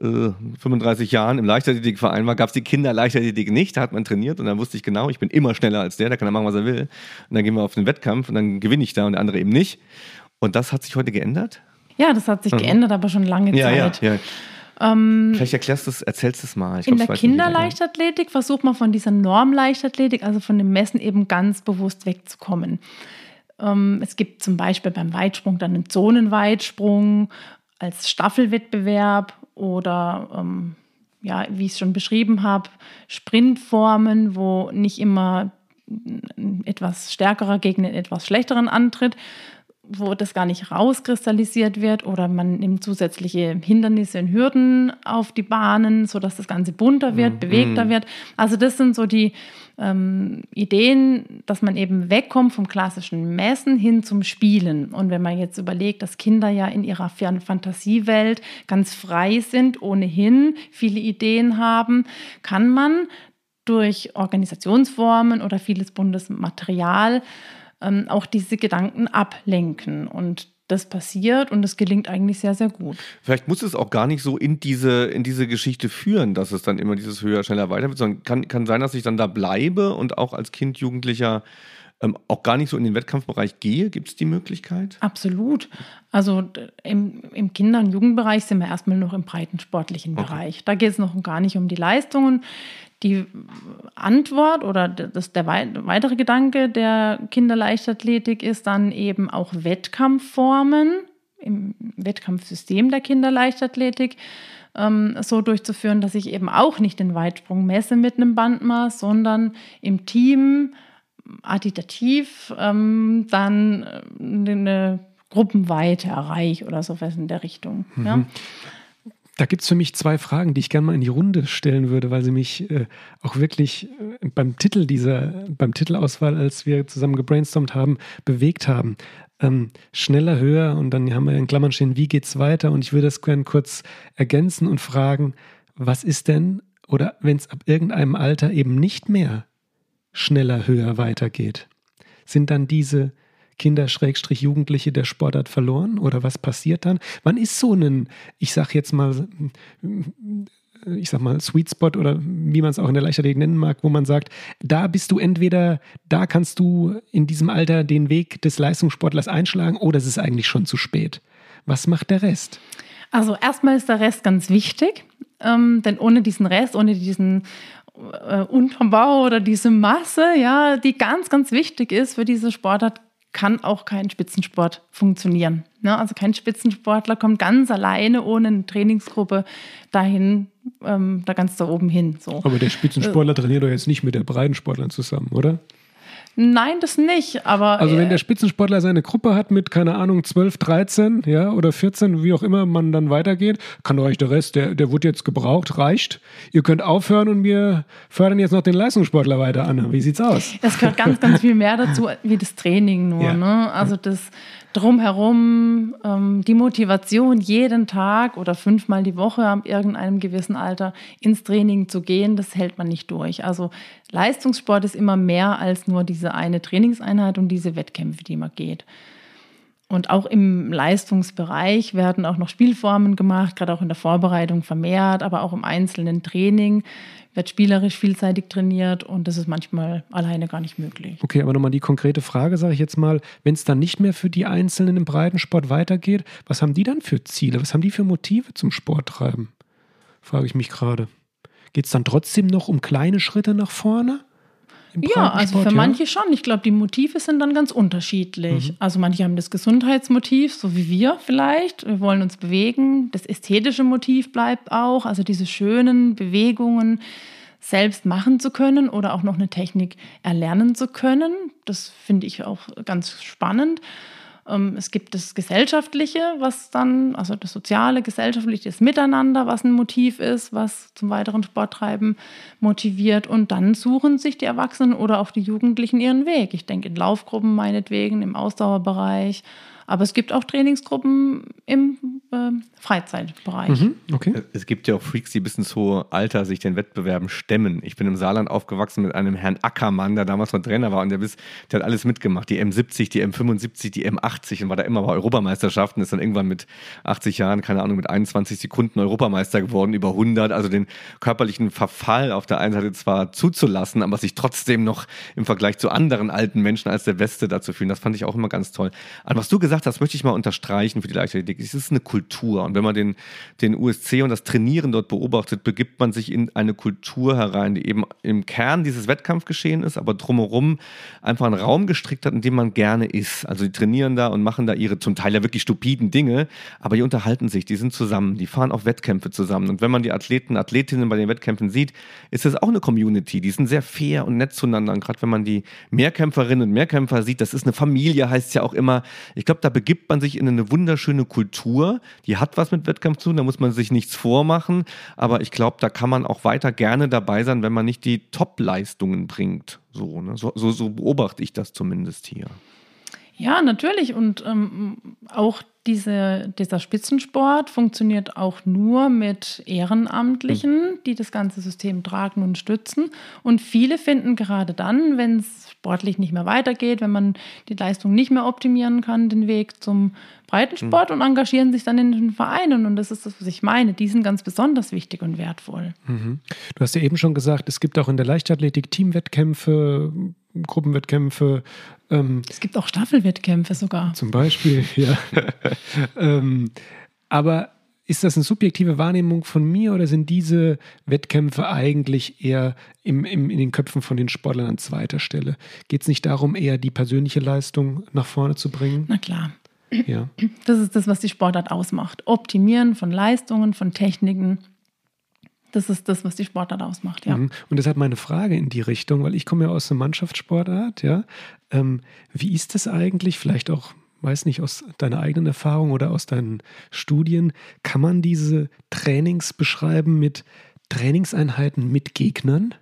35 Jahren im Leichtathletikverein war, gab es die Kinderleichtathletik nicht. Da hat man trainiert und dann wusste ich genau, ich bin immer schneller als der, der kann er machen, was er will. Und dann gehen wir auf den Wettkampf und dann gewinne ich da und der andere eben nicht. Und das hat sich heute geändert? Ja, das hat sich mhm. geändert, aber schon lange ja, Zeit. Ja, ja. Ähm, Vielleicht erklärst du es, erzählst du es mal. Ich in glaub, der Kinderleichtathletik versucht man von dieser Normleichtathletik, also von dem Messen, eben ganz bewusst wegzukommen. Ähm, es gibt zum Beispiel beim Weitsprung dann einen Zonenweitsprung als Staffelwettbewerb oder ähm, ja, wie ich es schon beschrieben habe, Sprintformen, wo nicht immer ein etwas stärkerer gegen einen etwas schlechteren antritt, wo das gar nicht rauskristallisiert wird oder man nimmt zusätzliche Hindernisse und Hürden auf die Bahnen, sodass das Ganze bunter wird, mhm. bewegter wird. Also das sind so die ähm, Ideen, dass man eben wegkommt vom klassischen Messen hin zum Spielen. Und wenn man jetzt überlegt, dass Kinder ja in ihrer Fantasiewelt ganz frei sind, ohnehin viele Ideen haben, kann man durch Organisationsformen oder vieles buntes Material ähm, auch diese Gedanken ablenken. Und das passiert und es gelingt eigentlich sehr, sehr gut. Vielleicht muss es auch gar nicht so in diese, in diese Geschichte führen, dass es dann immer dieses höher, schneller, weiter wird, sondern kann, kann sein, dass ich dann da bleibe und auch als Kind, Jugendlicher ähm, auch gar nicht so in den Wettkampfbereich gehe? Gibt es die Möglichkeit? Absolut. Also im, im Kinder- und Jugendbereich sind wir erstmal noch im breiten sportlichen okay. Bereich. Da geht es noch gar nicht um die Leistungen. Die Antwort oder das, der weitere Gedanke der Kinderleichtathletik ist dann eben auch Wettkampfformen im Wettkampfsystem der Kinderleichtathletik ähm, so durchzuführen, dass ich eben auch nicht den Weitsprung messe mit einem Bandmaß, sondern im Team additativ ähm, dann eine Gruppenweite erreiche oder sowas in der Richtung. Mhm. Ja? Da gibt es für mich zwei Fragen, die ich gerne mal in die Runde stellen würde, weil sie mich äh, auch wirklich äh, beim Titel dieser, beim Titelauswahl, als wir zusammen gebrainstormt haben, bewegt haben. Ähm, schneller, höher und dann haben wir in Klammern stehen, wie geht's weiter? Und ich würde das gerne kurz ergänzen und fragen, was ist denn oder wenn es ab irgendeinem Alter eben nicht mehr schneller, höher weitergeht, sind dann diese Kinder, Schrägstrich, Jugendliche der Sportart verloren? Oder was passiert dann? Wann ist so ein, ich sag jetzt mal, ich sag mal, Sweet Spot oder wie man es auch in der Leichtathletik nennen mag, wo man sagt, da bist du entweder, da kannst du in diesem Alter den Weg des Leistungssportlers einschlagen oder es ist eigentlich schon zu spät. Was macht der Rest? Also erstmal ist der Rest ganz wichtig, ähm, denn ohne diesen Rest, ohne diesen äh, Unterbau oder diese Masse, ja, die ganz, ganz wichtig ist für diese Sportart, kann auch kein Spitzensport funktionieren. Ne? Also kein Spitzensportler kommt ganz alleine ohne eine Trainingsgruppe dahin, ähm, da ganz da oben hin. So. Aber der Spitzensportler äh, trainiert doch jetzt nicht mit der Breitensportlern zusammen, oder? Nein, das nicht, aber. Also, wenn der Spitzensportler seine Gruppe hat mit, keine Ahnung, 12, 13, ja, oder 14, wie auch immer man dann weitergeht, kann doch euch der Rest, der, der wurde jetzt gebraucht, reicht. Ihr könnt aufhören und wir fördern jetzt noch den Leistungssportler weiter an. Wie sieht's aus? Es gehört ganz, ganz viel mehr dazu, wie das Training nur, ja. ne? Also, das, drumherum, ähm, die Motivation, jeden Tag oder fünfmal die Woche ab irgendeinem gewissen Alter ins Training zu gehen, das hält man nicht durch. Also Leistungssport ist immer mehr als nur diese eine Trainingseinheit und diese Wettkämpfe, die man geht. Und auch im Leistungsbereich werden auch noch Spielformen gemacht, gerade auch in der Vorbereitung vermehrt, aber auch im einzelnen Training wird spielerisch vielseitig trainiert und das ist manchmal alleine gar nicht möglich. Okay, aber nochmal die konkrete Frage, sage ich jetzt mal, wenn es dann nicht mehr für die Einzelnen im Breitensport weitergeht, was haben die dann für Ziele? Was haben die für Motive zum Sporttreiben? Frage ich mich gerade. Geht es dann trotzdem noch um kleine Schritte nach vorne? Ja, also für ja? manche schon. Ich glaube, die Motive sind dann ganz unterschiedlich. Mhm. Also manche haben das Gesundheitsmotiv, so wie wir vielleicht. Wir wollen uns bewegen. Das ästhetische Motiv bleibt auch. Also diese schönen Bewegungen selbst machen zu können oder auch noch eine Technik erlernen zu können. Das finde ich auch ganz spannend. Ähm, es gibt das Gesellschaftliche, was dann, also das Soziale, Gesellschaftliche, das Miteinander, was ein Motiv ist, was zum weiteren Sporttreiben motiviert. Und dann suchen sich die Erwachsenen oder auch die Jugendlichen ihren Weg. Ich denke in Laufgruppen meinetwegen, im Ausdauerbereich aber es gibt auch Trainingsgruppen im äh, Freizeitbereich. Mhm, okay. Es gibt ja auch Freaks, die bis ins hohe Alter sich den Wettbewerben stemmen. Ich bin im Saarland aufgewachsen mit einem Herrn Ackermann, der damals noch Trainer war und der, bis, der hat alles mitgemacht. Die M70, die M75, die M80 und war da immer bei Europameisterschaften, ist dann irgendwann mit 80 Jahren, keine Ahnung, mit 21 Sekunden Europameister geworden, über 100. Also den körperlichen Verfall auf der einen Seite zwar zuzulassen, aber sich trotzdem noch im Vergleich zu anderen alten Menschen als der Beste dazu fühlen. Das fand ich auch immer ganz toll. An was du gesagt gesagt hast, möchte ich mal unterstreichen für die Leichtathletik. Es ist eine Kultur. Und wenn man den, den USC und das Trainieren dort beobachtet, begibt man sich in eine Kultur herein, die eben im Kern dieses Wettkampfgeschehen ist, aber drumherum einfach einen Raum gestrickt hat, in dem man gerne ist. Also die trainieren da und machen da ihre zum Teil ja wirklich stupiden Dinge, aber die unterhalten sich, die sind zusammen, die fahren auf Wettkämpfe zusammen. Und wenn man die Athleten, Athletinnen bei den Wettkämpfen sieht, ist das auch eine Community. Die sind sehr fair und nett zueinander. Und gerade wenn man die Mehrkämpferinnen und Mehrkämpfer sieht, das ist eine Familie, heißt es ja auch immer. Ich glaube, da begibt man sich in eine wunderschöne Kultur. Die hat was mit Wettkampf zu tun, da muss man sich nichts vormachen. Aber ich glaube, da kann man auch weiter gerne dabei sein, wenn man nicht die Top-Leistungen bringt. So, ne? so, so, so beobachte ich das zumindest hier. Ja, natürlich. Und ähm, auch diese, dieser Spitzensport funktioniert auch nur mit Ehrenamtlichen, die das ganze System tragen und stützen. Und viele finden gerade dann, wenn es sportlich nicht mehr weitergeht, wenn man die Leistung nicht mehr optimieren kann, den Weg zum Breitensport mhm. und engagieren sich dann in den Vereinen. Und das ist das, was ich meine. Die sind ganz besonders wichtig und wertvoll. Mhm. Du hast ja eben schon gesagt, es gibt auch in der Leichtathletik Teamwettkämpfe, Gruppenwettkämpfe. Ähm, es gibt auch Staffelwettkämpfe sogar. Zum Beispiel, ja. ähm, aber ist das eine subjektive Wahrnehmung von mir oder sind diese Wettkämpfe eigentlich eher im, im, in den Köpfen von den Sportlern an zweiter Stelle? Geht es nicht darum, eher die persönliche Leistung nach vorne zu bringen? Na klar. Ja. Das ist das, was die Sportart ausmacht. Optimieren von Leistungen, von Techniken. Das ist das, was die Sportart ausmacht, ja. Mhm. Und deshalb meine Frage in die Richtung, weil ich komme ja aus der Mannschaftssportart, ja. Ähm, wie ist das eigentlich, vielleicht auch, weiß nicht, aus deiner eigenen Erfahrung oder aus deinen Studien, kann man diese Trainings beschreiben mit Trainingseinheiten mit Gegnern?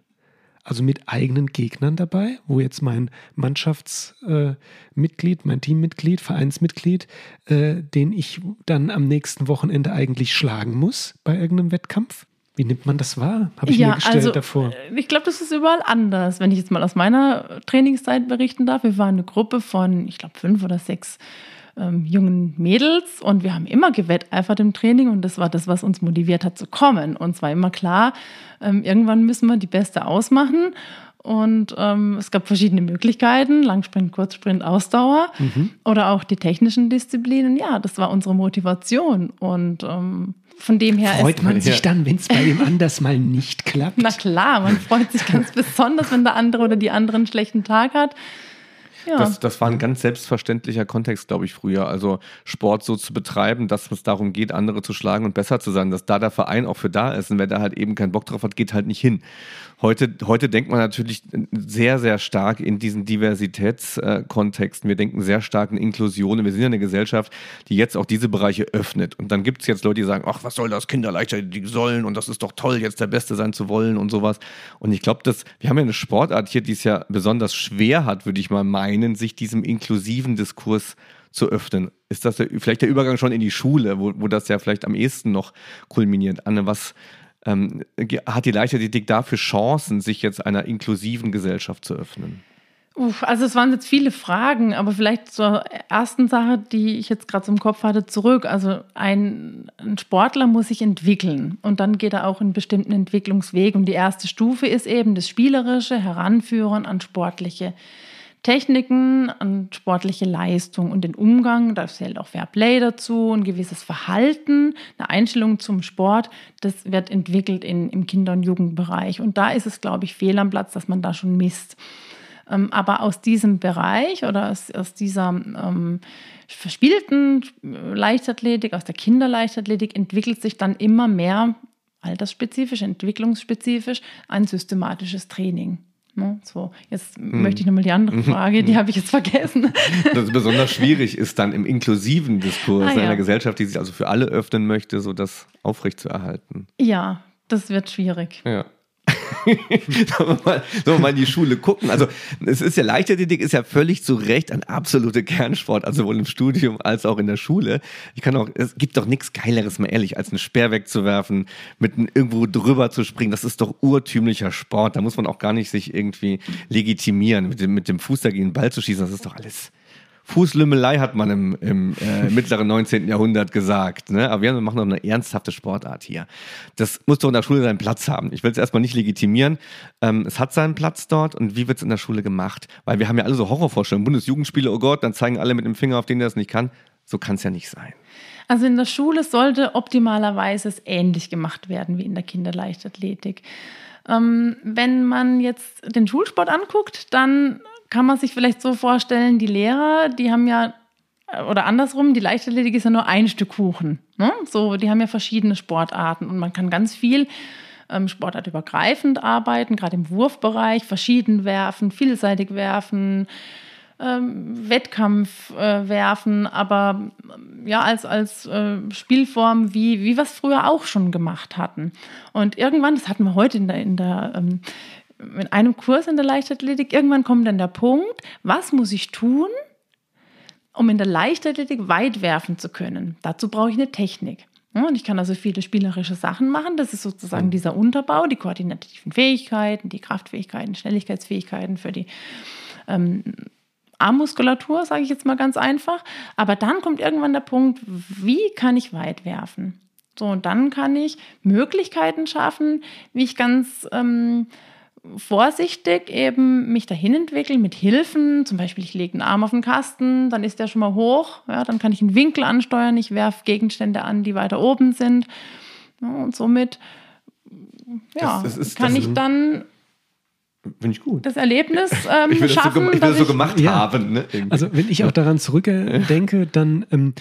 also mit eigenen Gegnern dabei, wo jetzt mein Mannschaftsmitglied, äh, mein Teammitglied, Vereinsmitglied, äh, den ich dann am nächsten Wochenende eigentlich schlagen muss bei irgendeinem Wettkampf? Wie nimmt man das wahr? Habe ich ja, mir gestellt also, davor. Äh, ich glaube, das ist überall anders. Wenn ich jetzt mal aus meiner Trainingszeit berichten darf, wir waren eine Gruppe von, ich glaube, fünf oder sechs ähm, jungen Mädels und wir haben immer gewetteifert im Training und das war das, was uns motiviert hat zu kommen. Und zwar immer klar, ähm, irgendwann müssen wir die Beste ausmachen. Und ähm, es gab verschiedene Möglichkeiten, Langsprint, Kurzsprint, Ausdauer mhm. oder auch die technischen Disziplinen. Ja, das war unsere Motivation. Und ähm, von dem her freut man sich dann, wenn es bei dem anders mal nicht klappt. Na klar, man freut sich ganz besonders, wenn der andere oder die andere einen schlechten Tag hat. Ja. Das, das war ein ganz selbstverständlicher Kontext, glaube ich, früher. Also Sport so zu betreiben, dass es darum geht, andere zu schlagen und besser zu sein, dass da der Verein auch für da ist. Und wer da halt eben keinen Bock drauf hat, geht halt nicht hin. Heute, heute denkt man natürlich sehr, sehr stark in diesen Diversitätskontexten. Wir denken sehr stark in Inklusion. Wir sind ja eine Gesellschaft, die jetzt auch diese Bereiche öffnet. Und dann gibt es jetzt Leute, die sagen, ach, was soll das, Kinder leichter, die sollen und das ist doch toll, jetzt der Beste sein zu wollen und sowas. Und ich glaube, dass wir haben ja eine Sportart hier, die es ja besonders schwer hat, würde ich mal meinen, sich diesem inklusiven Diskurs zu öffnen. Ist das der, vielleicht der Übergang schon in die Schule, wo, wo das ja vielleicht am ehesten noch kulminiert? Anne, was, ähm, hat die Leichtathletik dafür Chancen, sich jetzt einer inklusiven Gesellschaft zu öffnen? Uff, also es waren jetzt viele Fragen, aber vielleicht zur ersten Sache, die ich jetzt gerade im Kopf hatte, zurück. Also ein, ein, Sportler muss sich entwickeln und dann geht er auch einen bestimmten Entwicklungsweg. Und die erste Stufe ist eben das spielerische Heranführen an sportliche Techniken und sportliche Leistung und den Umgang, da zählt auch Fair Play dazu, ein gewisses Verhalten, eine Einstellung zum Sport, das wird entwickelt in, im Kinder- und Jugendbereich. Und da ist es, glaube ich, fehl am Platz, dass man da schon misst. Ähm, aber aus diesem Bereich oder aus, aus dieser ähm, verspielten Leichtathletik, aus der Kinderleichtathletik entwickelt sich dann immer mehr altersspezifisch, entwicklungsspezifisch ein systematisches Training. Ne? So, jetzt hm. möchte ich nochmal die andere Frage, die habe ich jetzt vergessen. Das besonders schwierig ist dann im inklusiven Diskurs ah, ja. einer Gesellschaft, die sich also für alle öffnen möchte, so das aufrechtzuerhalten. Ja, das wird schwierig. Ja. Sollen, wir mal, in die Schule gucken? Also, es ist ja Leichtathletik, ist ja völlig zu Recht ein absoluter Kernsport, also sowohl im Studium als auch in der Schule. Ich kann auch, es gibt doch nichts Geileres, mal ehrlich, als einen Speer wegzuwerfen, mit irgendwo drüber zu springen. Das ist doch urtümlicher Sport. Da muss man auch gar nicht sich irgendwie legitimieren, mit dem, mit dem Fuß dagegen den Ball zu schießen. Das ist doch alles Fußlümmelei hat man im, im äh, mittleren 19. Jahrhundert gesagt. Ne? Aber wir machen noch eine ernsthafte Sportart hier. Das muss doch in der Schule seinen Platz haben. Ich will es erstmal nicht legitimieren. Ähm, es hat seinen Platz dort und wie wird es in der Schule gemacht? Weil wir haben ja alle so Horrorvorstellungen. Bundesjugendspiele, oh Gott, dann zeigen alle mit dem Finger auf den, der es nicht kann. So kann es ja nicht sein. Also in der Schule sollte optimalerweise es ähnlich gemacht werden wie in der Kinderleichtathletik. Ähm, wenn man jetzt den Schulsport anguckt, dann kann man sich vielleicht so vorstellen, die Lehrer, die haben ja, oder andersrum, die Leichtathletik ist ja nur ein Stück Kuchen. Ne? So, die haben ja verschiedene Sportarten und man kann ganz viel ähm, sportartübergreifend arbeiten, gerade im Wurfbereich, verschieden werfen, vielseitig werfen, ähm, Wettkampf äh, werfen, aber ja, als, als äh, Spielform, wie, wie wir es früher auch schon gemacht hatten. Und irgendwann, das hatten wir heute in der, in der ähm, mit einem Kurs in der Leichtathletik, irgendwann kommt dann der Punkt, was muss ich tun, um in der Leichtathletik weit werfen zu können? Dazu brauche ich eine Technik. und ich kann also viele spielerische Sachen machen. Das ist sozusagen mhm. dieser Unterbau, die koordinativen Fähigkeiten, die Kraftfähigkeiten, Schnelligkeitsfähigkeiten für die ähm, Armmuskulatur, sage ich jetzt mal ganz einfach. Aber dann kommt irgendwann der Punkt, wie kann ich weit werfen? So, und dann kann ich Möglichkeiten schaffen, wie ich ganz ähm, vorsichtig eben mich dahin entwickeln mit Hilfen. Zum Beispiel, ich lege einen Arm auf den Kasten, dann ist der schon mal hoch. Ja, dann kann ich einen Winkel ansteuern. Ich werfe Gegenstände an, die weiter oben sind. Ja, und somit ja, das, das ist, kann ich dann Finde ich gut. Das Erlebnis ähm, ich will schaffen. Das so, ich will das so gemacht ja. haben. Ne? Also wenn ich auch daran zurückdenke, dann ähm,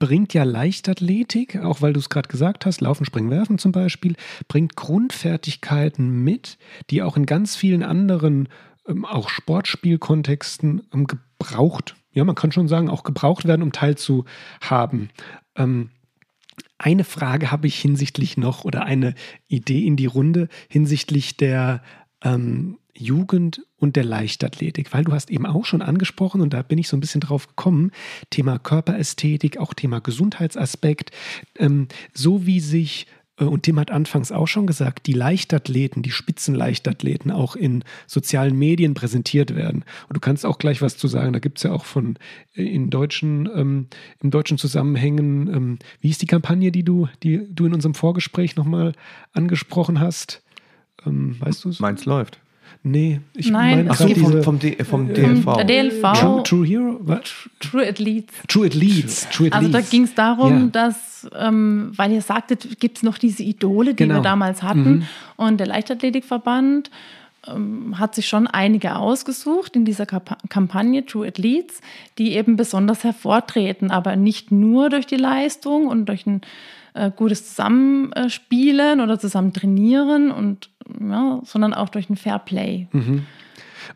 bringt ja Leichtathletik, auch weil du es gerade gesagt hast, Laufen, Springen, Werfen zum Beispiel, bringt Grundfertigkeiten mit, die auch in ganz vielen anderen, ähm, auch Sportspielkontexten ähm, gebraucht, ja man kann schon sagen, auch gebraucht werden, um teilzuhaben. Ähm, eine Frage habe ich hinsichtlich noch oder eine Idee in die Runde hinsichtlich der ähm, Jugend und der Leichtathletik, weil du hast eben auch schon angesprochen und da bin ich so ein bisschen drauf gekommen, Thema Körperästhetik, auch Thema Gesundheitsaspekt, ähm, so wie sich Äh, und Tim hat anfangs auch schon gesagt, die Leichtathleten, die Spitzenleichtathleten auch in sozialen Medien präsentiert werden. Und du kannst auch gleich was zu sagen. Da gibt es ja auch von äh, in deutschen, ähm, im deutschen Zusammenhängen, ähm, wie ist die Kampagne, die du, die du in unserem Vorgespräch nochmal angesprochen hast? Ähm, weißt du es? Meins läuft. Nee, ich Nein, meine Ach so, vom, vom, D, vom Vom DLV. DLV. True, True Hero? Was? True Athletes. True Athletes. True Also da ging es darum, Ja. dass, ähm, weil ihr sagtet, gibt es noch diese Idole, die Genau. wir damals hatten. Und der Leichtathletikverband ähm, hat sich schon einige ausgesucht in dieser Kapa- Kampagne True Athletes, die eben besonders hervortreten, aber nicht nur durch die Leistung und durch ein äh, gutes Zusammenspielen oder zusammen trainieren und ja, sondern auch durch ein Fair Play.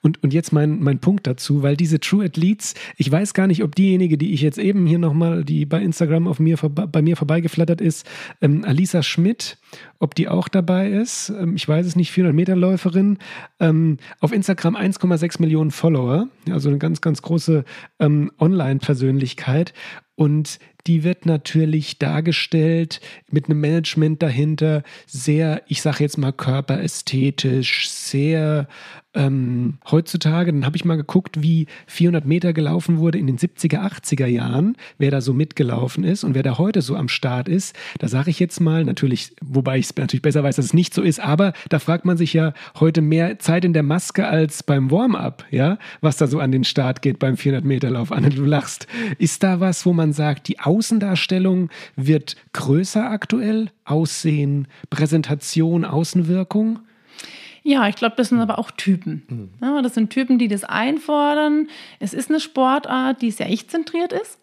Und, und jetzt mein, mein Punkt dazu, weil diese True Athletes, ich weiß gar nicht, ob diejenige, die ich jetzt eben hier nochmal, die bei Instagram auf mir bei mir vorbeigeflattert ist, ähm, Alisa Schmidt, ob die auch dabei ist. Ähm, ich weiß es nicht, 400 Meter Läuferin. Ähm, auf Instagram 1,6 Millionen Follower, also eine ganz, ganz große ähm, Online-Persönlichkeit. Und die wird natürlich dargestellt mit einem Management dahinter, sehr, ich sage jetzt mal körperästhetisch, sehr ähm, heutzutage, dann habe ich mal geguckt, wie 400 Meter gelaufen wurde in den 70er, 80er Jahren, wer da so mitgelaufen ist und wer da heute so am Start ist. Da sage ich jetzt mal, natürlich, wobei ich es natürlich besser weiß, dass es nicht so ist, aber da fragt man sich ja heute mehr Zeit in der Maske als beim Warm-up, ja, was da so an den Start geht beim 400 Meter Lauf. Anne, du lachst. Ist da was, wo man sagt, die Außendarstellung wird größer aktuell? Aussehen, Präsentation, Außenwirkung? Ja, ich glaube, das sind aber auch Typen. Ja, das sind Typen, die das einfordern. Es ist eine Sportart, die sehr ich-zentriert ist.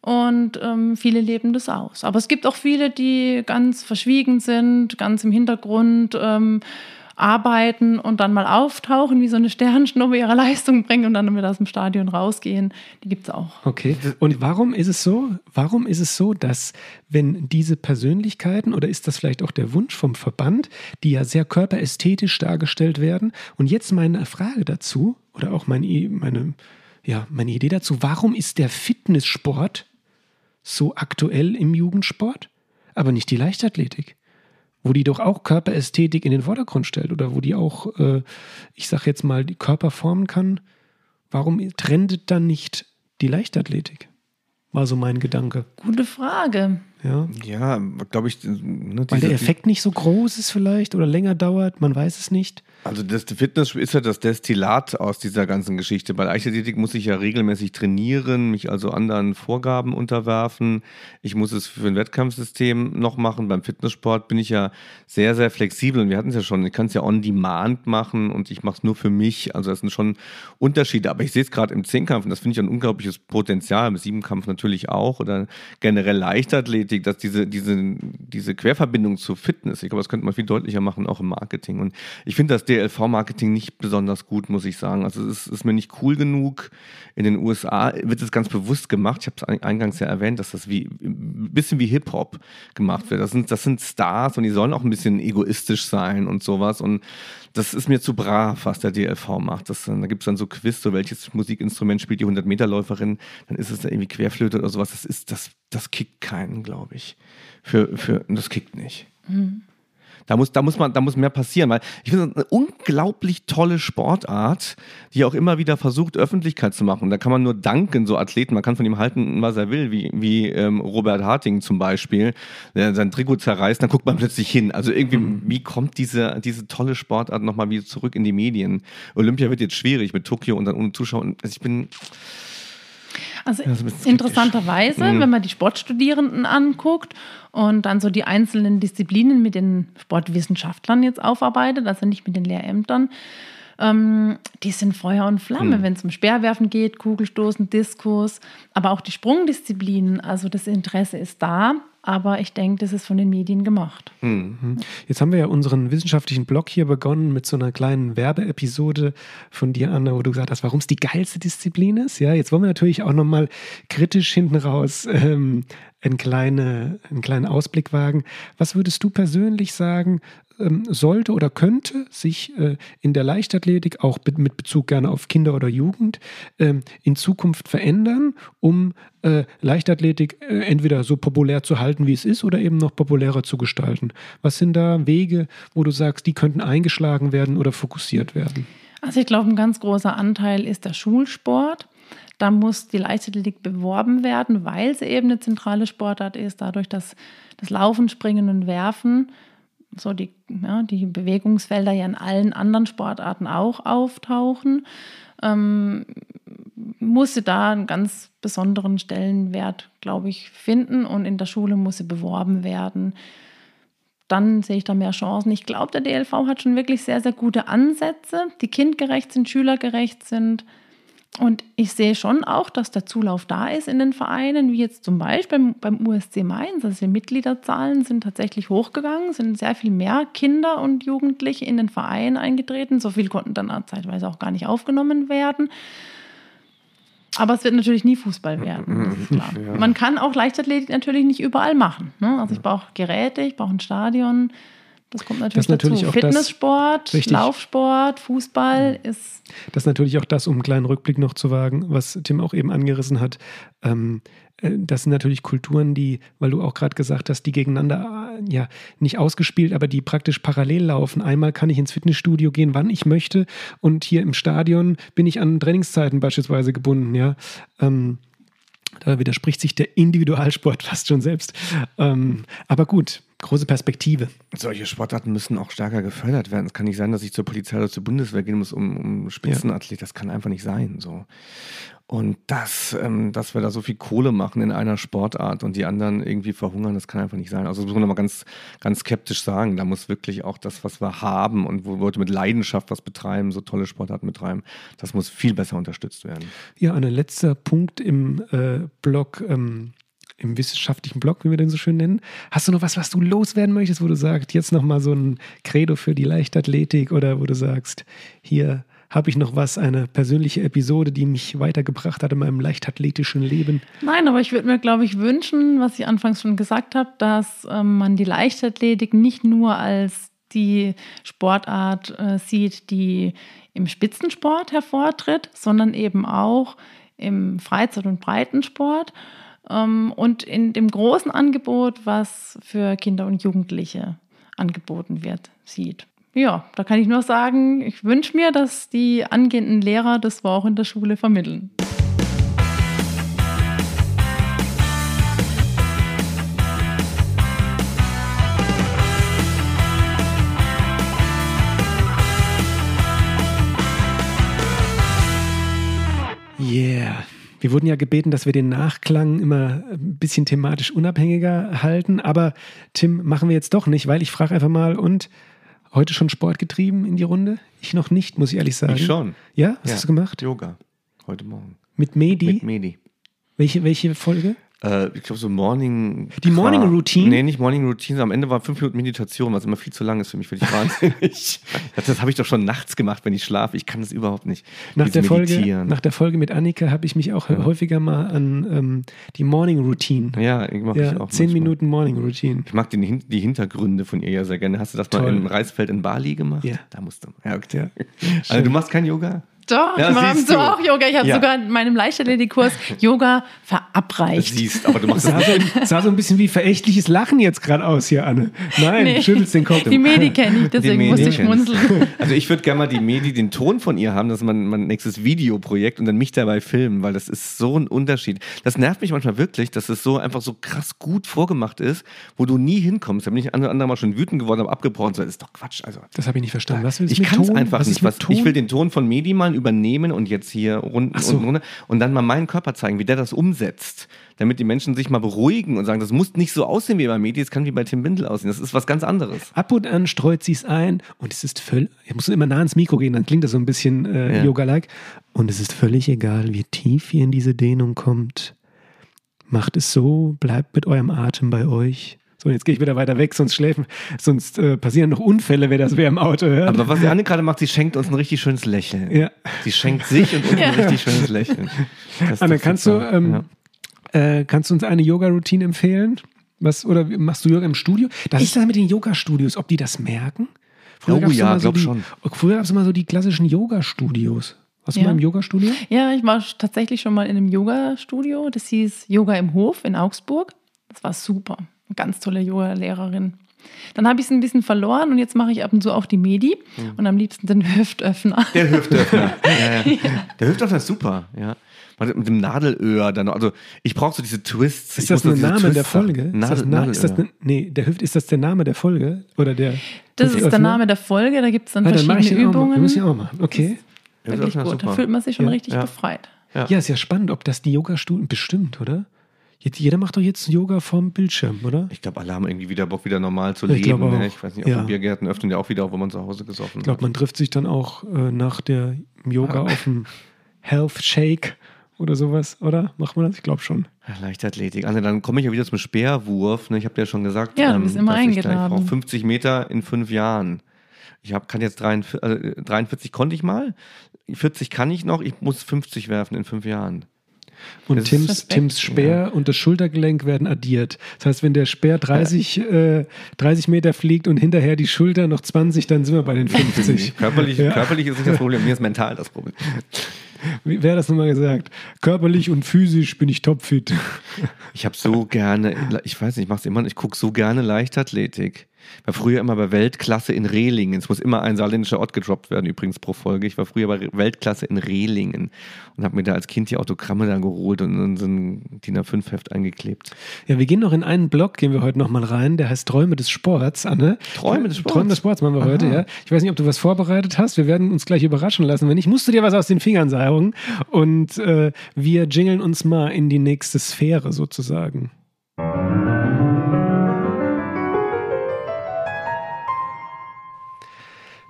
Und ähm, viele leben das aus. Aber es gibt auch viele, die ganz verschwiegen sind, ganz im Hintergrund ähm, arbeiten und dann mal auftauchen, wie so eine Sternschnuppe ihre Leistung bringen und dann wieder aus dem Stadion rausgehen. Die gibt es auch. Okay. Und warum ist es so? Warum ist es so, dass wenn diese Persönlichkeiten oder ist das vielleicht auch der Wunsch vom Verband, die ja sehr körperästhetisch dargestellt werden? Und jetzt meine Frage dazu oder auch meine, meine, ja, meine Idee dazu: Warum ist der Fitnesssport so aktuell im Jugendsport, aber nicht die Leichtathletik? Wo die doch auch Körperästhetik in den Vordergrund stellt oder wo die auch, äh, ich sag jetzt mal, die Körper formen kann. Warum trendet dann nicht die Leichtathletik? War so mein Gedanke. Gute Frage. Ja. Ja, glaube ich. Ne, Weil der Effekt nicht so groß ist vielleicht oder länger dauert, man weiß es nicht. Also das Fitness ist ja das Destillat aus dieser ganzen Geschichte. Bei Leichtathletik muss ich ja regelmäßig trainieren, mich also anderen Vorgaben unterwerfen. Ich muss es für ein Wettkampfsystem noch machen. Beim Fitnesssport bin ich ja sehr, sehr flexibel. Und wir hatten es ja schon, ich kann es ja on demand machen und ich mache es nur für mich. Also das sind schon Unterschiede. Aber ich sehe es gerade im Zehnkampf und das finde ich ein unglaubliches Potenzial. Im Siebenkampf natürlich auch oder generell Leichtathletik, dass diese, diese, diese Querverbindung zu Fitness, ich glaube, das könnte man viel deutlicher machen, auch im Marketing. Und ich finde das DLV-Marketing nicht besonders gut, muss ich sagen. Also es ist, ist mir nicht cool genug. In den USA wird es ganz bewusst gemacht. Ich habe es eingangs ja erwähnt, dass das wie ein bisschen wie Hip-Hop gemacht wird. Das sind, das sind Stars und die sollen auch ein bisschen egoistisch sein und sowas. Und das ist mir zu brav, was der DLV macht. Das, da gibt es dann so Quiz, so welches Musikinstrument spielt die 100-Meter-Läuferin, dann ist es da irgendwie Querflöte oder sowas. Das ist, das, das kickt keinen, glaube ich. Für, für, das kickt nicht. Da muss, da muss man, da muss mehr passieren, weil ich finde, das eine unglaublich tolle Sportart, die auch immer wieder versucht, Öffentlichkeit zu machen. Da kann man nur danken, so Athleten. Man kann von ihm halten, was er will, wie, wie ähm, Robert Harting zum Beispiel, der sein Trikot zerreißt, dann guckt man plötzlich hin. Also irgendwie, wie kommt diese, diese tolle Sportart nochmal wieder zurück in die Medien? Olympia wird jetzt schwierig mit Tokio und dann ohne Zuschauer. Also ich bin, Also interessanterweise, Mhm. wenn man die Sportstudierenden anguckt und dann so die einzelnen Disziplinen mit den Sportwissenschaftlern jetzt aufarbeitet, also nicht mit den Lehrämtern, ähm, die sind Feuer und Mhm. Flamme, wenn es um Speerwerfen geht, Kugelstoßen, Diskus, aber auch die Sprungdisziplinen. Also das Interesse ist da, aber ich denke, das ist von den Medien gemacht. Jetzt haben wir ja unseren wissenschaftlichen Blog hier begonnen mit so einer kleinen Werbeepisode von dir, Anna, wo du gesagt hast, warum es die geilste Disziplin ist. Ja, jetzt wollen wir natürlich auch nochmal kritisch hinten raus ähm, einen, kleine, einen kleinen Ausblick wagen. Was würdest du persönlich sagen, ähm, sollte oder könnte sich äh, in der Leichtathletik, auch mit Bezug gerne auf Kinder oder Jugend, ähm, in Zukunft verändern, um äh, Leichtathletik äh, entweder so populär zu halten, wie es ist, oder eben noch populärer zu gestalten? Was sind da Wege, wo du sagst, die könnten eingeschlagen werden oder fokussiert werden? Also ich glaube, ein ganz großer Anteil ist der Schulsport. Da muss die Leichtathletik beworben werden, weil sie eben eine zentrale Sportart ist, dadurch, dass das Laufen, Springen und Werfen, so die, ja, die Bewegungsfelder ja in allen anderen Sportarten auch auftauchen, ähm, muss sie da einen ganz besonderen Stellenwert, glaube ich, finden und in der Schule muss sie beworben werden. Dann sehe ich da mehr Chancen. Ich glaube, der DLV hat schon wirklich sehr, sehr gute Ansätze, die kindgerecht sind, schülergerecht sind und ich sehe schon auch, dass der Zulauf da ist in den Vereinen, wie jetzt zum Beispiel beim, beim USC Mainz. Also die Mitgliederzahlen sind tatsächlich hochgegangen, sind sehr viel mehr Kinder und Jugendliche in den Verein eingetreten. So viel konnten dann zeitweise auch gar nicht aufgenommen werden. Aber es wird natürlich nie Fußball werden, das ist klar. Ja. Man kann auch Leichtathletik natürlich nicht überall machen. Ne? Also ich brauche Geräte, ich brauche ein Stadion, das kommt natürlich, das natürlich dazu. Fitnesssport, das, Laufsport, Fußball mhm. ist. Das ist natürlich auch das, um einen kleinen Rückblick noch zu wagen, was Tim auch eben angerissen hat. Ähm, äh, das sind natürlich Kulturen, die, weil du auch gerade gesagt hast, die gegeneinander äh, ja nicht ausgespielt, aber die praktisch parallel laufen. Einmal kann ich ins Fitnessstudio gehen, wann ich möchte, und hier im Stadion bin ich an Trainingszeiten beispielsweise gebunden. Ja, ähm, da widerspricht sich der Individualsport fast schon selbst. Ähm, aber gut, große Perspektive. Solche Sportarten müssen auch stärker gefördert werden. Es kann nicht sein, dass ich zur Polizei oder zur Bundeswehr gehen muss, um, um Spitzenathlet. Das kann einfach nicht sein. So. Und das, ähm, dass wir da so viel Kohle machen in einer Sportart und die anderen irgendwie verhungern, das kann einfach nicht sein. Also das muss man mal ganz, ganz skeptisch sagen. Da muss wirklich auch das, was wir haben und wo Leute mit Leidenschaft was betreiben, so tolle Sportarten betreiben, das muss viel besser unterstützt werden. Ja, ein letzter Punkt im äh, Blog. Ähm im wissenschaftlichen Blog, wie wir den so schön nennen. Hast du noch was, was du loswerden möchtest, wo du sagst, jetzt nochmal so ein Credo für die Leichtathletik oder wo du sagst, hier habe ich noch was, eine persönliche Episode, die mich weitergebracht hat in meinem leichtathletischen Leben? Nein, aber ich würde mir, glaube ich, wünschen, was ich anfangs schon gesagt habe, dass ähm, man die Leichtathletik nicht nur als die Sportart äh, sieht, die im Spitzensport hervortritt, sondern eben auch im Freizeit- und Breitensport und in dem großen Angebot, was für Kinder und Jugendliche angeboten wird, sieht. Ja, da kann ich nur sagen, ich wünsche mir, dass die angehenden Lehrer das auch in der Schule vermitteln. Wir wurden ja gebeten, dass wir den Nachklang immer ein bisschen thematisch unabhängiger halten. Aber Tim, machen wir jetzt doch nicht, weil ich frage einfach mal, und heute schon Sport getrieben in die Runde? Ich noch nicht, muss ich ehrlich sagen. Ich schon. Ja? Was ja. hast du gemacht? Yoga. Heute Morgen. Mit Medi? Mit Medi. Welche, welche Folge? Äh, ich glaube so Morning. Die Morning Routine? Nee, nicht Morning Routine. Am Ende war fünf Minuten Meditation, was immer viel zu lang ist für mich, für dich wahnsinnig. das habe ich doch schon nachts gemacht, wenn ich schlafe. Ich kann das überhaupt nicht. Nach, der Folge, nach der Folge mit Annika habe ich mich auch ja. häufiger mal an ähm, die Morning Routine. Ja, ich mache ja, auch. Zehn manchmal. Minuten Morning Routine. Ich mag den, die Hintergründe von ihr ja sehr gerne. Hast du das Toll. mal im Reisfeld in Bali gemacht? Ja. Da musst du. Ja, okay. Ja. Also du machst kein Yoga? Doch, ja, ich mache so auch Yoga. Ich habe ja. sogar in meinem Leichtathletikkurs Yoga verabreicht. Siehst, aber du machst das sah so, sah so ein bisschen wie verächtliches Lachen jetzt gerade aus hier, Anne. Nein, nee. schüttelst den Kopf. Die Medi kenne ich, deswegen Medi musste ich schmunzeln. Also ich würde gerne mal die Medi den Ton von ihr haben, dass man mein nächstes Videoprojekt und dann mich dabei filmen, weil das ist so ein Unterschied. Das nervt mich manchmal wirklich, dass es so einfach so krass gut vorgemacht ist, wo du nie hinkommst. Da bin ich andere, andere Mal schon wütend geworden, habe abgebrochen. So, das ist doch Quatsch. Also, das habe ich nicht verstanden. Was willst du ich kann es einfach was nicht. Was, ich will den Ton von Medi mal übernehmen und jetzt hier unten so. und runter und dann mal meinen Körper zeigen, wie der das umsetzt, damit die Menschen sich mal beruhigen und sagen, das muss nicht so aussehen wie bei Medi, es kann wie bei Tim Bindel aussehen. Das ist was ganz anderes. Ab und an streut sie es ein und es ist völlig, ich muss immer nah ans Mikro gehen, dann klingt das so ein bisschen äh, ja. Yoga-like. Und es ist völlig egal, wie tief ihr in diese Dehnung kommt. Macht es so, bleibt mit eurem Atem bei euch. So, jetzt gehe ich wieder weiter weg, sonst schläfen, sonst äh, passieren noch Unfälle, wer das wer im Auto hört. Aber was die Anne gerade macht, sie schenkt uns ein richtig schönes Lächeln. Ja. Sie schenkt sich und uns ja. ein richtig schönes Lächeln. Das, Anne, kannst du, ähm, ja. äh, kannst du uns eine Yoga-Routine empfehlen? Was, oder machst du Yoga im Studio? Das Ich- ist das mit den Yoga-Studios, ob die das merken? Früher Oh ja, so glaub die, schon. Früher gab es immer so die klassischen Yoga-Studios. Warst du Ja. mal im Yoga-Studio? Ja, ich war tatsächlich schon mal in einem Yoga-Studio. Das hieß Yoga im Hof in Augsburg. Das war super. Ganz tolle Yoga-Lehrerin. Dann habe ich es ein bisschen verloren und jetzt mache ich ab und zu auch die Medi Hm. und am liebsten den Hüftöffner. Der Hüftöffner. ja, ja. Der Hüftöffner ist super, ja. Mit dem Nadelöhr dann noch. Also ich brauche so diese Twists. Ist Ich das so diese Name der Twists sagen. Folge? Ist das, Nadel, na, ist das ne, nee, der Hüft, ist das der Name der Folge? Oder der Das ist der? Name der Folge. Da gibt es dann Ah, dann mache ich verschiedene mal. Übungen. Muss ich auch mal. Okay. Wirklich gut. Da fühlt man sich schon Ja, richtig ja. befreit. Ja. Ja, ist ja spannend, ob das die Yoga-Studien bestimmt, oder? Jetzt, jeder macht doch jetzt Yoga vom Bildschirm, oder? Ich glaube, alle haben irgendwie wieder Bock, wieder normal zu Ich leben. ne? Ich weiß nicht, auch Ja. die Biergärten öffnen ja auch wieder, wo man zu Hause gesoffen Ich glaube, man trifft sich dann auch äh, nach der Yoga auf dem Health Shake oder sowas, oder? Macht man das? Ich glaube schon. Leichtathletik. Also dann komme ich ja wieder zum Speerwurf. Ne? Ich habe dir ja schon gesagt, Ja, du bist immer dass ich, da- ich eingeladen. brauche 50 Meter in fünf Jahren. Ich hab, kann jetzt 43, also 43 konnte ich mal, 40 kann ich noch, ich muss 50 werfen in fünf Jahren. Und Tims. Tims Speer und das Schultergelenk werden addiert. Das heißt, wenn der Speer 30, äh, 30 Meter fliegt und hinterher die Schulter noch 20, dann sind wir bei den 50. Körperlich, Ja. körperlich ist nicht das Problem, mir ist mental das Problem. Wie, wer hat das nochmal gesagt? Körperlich und physisch bin ich topfit. Ich habe so gerne, ich weiß nicht, ich mache es immer, ich gucke so gerne Leichtathletik. War früher immer bei Weltklasse in Rehlingen. Es muss immer ein saarländischer Ort gedroppt werden, übrigens pro Folge. Ich war früher bei Weltklasse in Rehlingen und habe mir da als Kind die Autogramme dann geholt und in so ein DIN A5-Heft eingeklebt. Ja, wir gehen noch in einen Blog, gehen wir heute nochmal rein, der heißt Träume des Sports, Anne. Träume des Sports? Träume des Sports machen wir heute, ja. Ich weiß nicht, ob du was vorbereitet hast. Wir werden uns gleich überraschen lassen. Wenn nicht, musst du dir was aus den Fingern saugen. Und äh, wir jingeln uns mal in die nächste Sphäre sozusagen.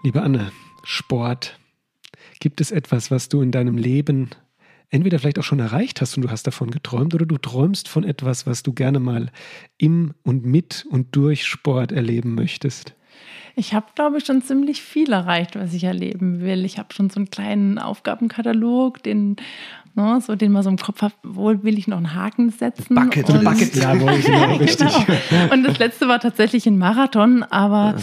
Liebe Anne, Sport. Gibt es etwas, was du in deinem Leben entweder vielleicht auch schon erreicht hast und du hast davon geträumt oder du träumst von etwas, was du gerne mal im und mit und durch Sport erleben möchtest? Ich habe, glaube ich, schon ziemlich viel erreicht, was ich erleben will. Ich habe schon so einen kleinen Aufgabenkatalog, den, ne, so, den man so im Kopf hat, wohl will ich noch einen Haken setzen. Bucket- und- Bucket- Ja, wohl, genau, richtig. Genau. Und das letzte war tatsächlich ein Marathon, aber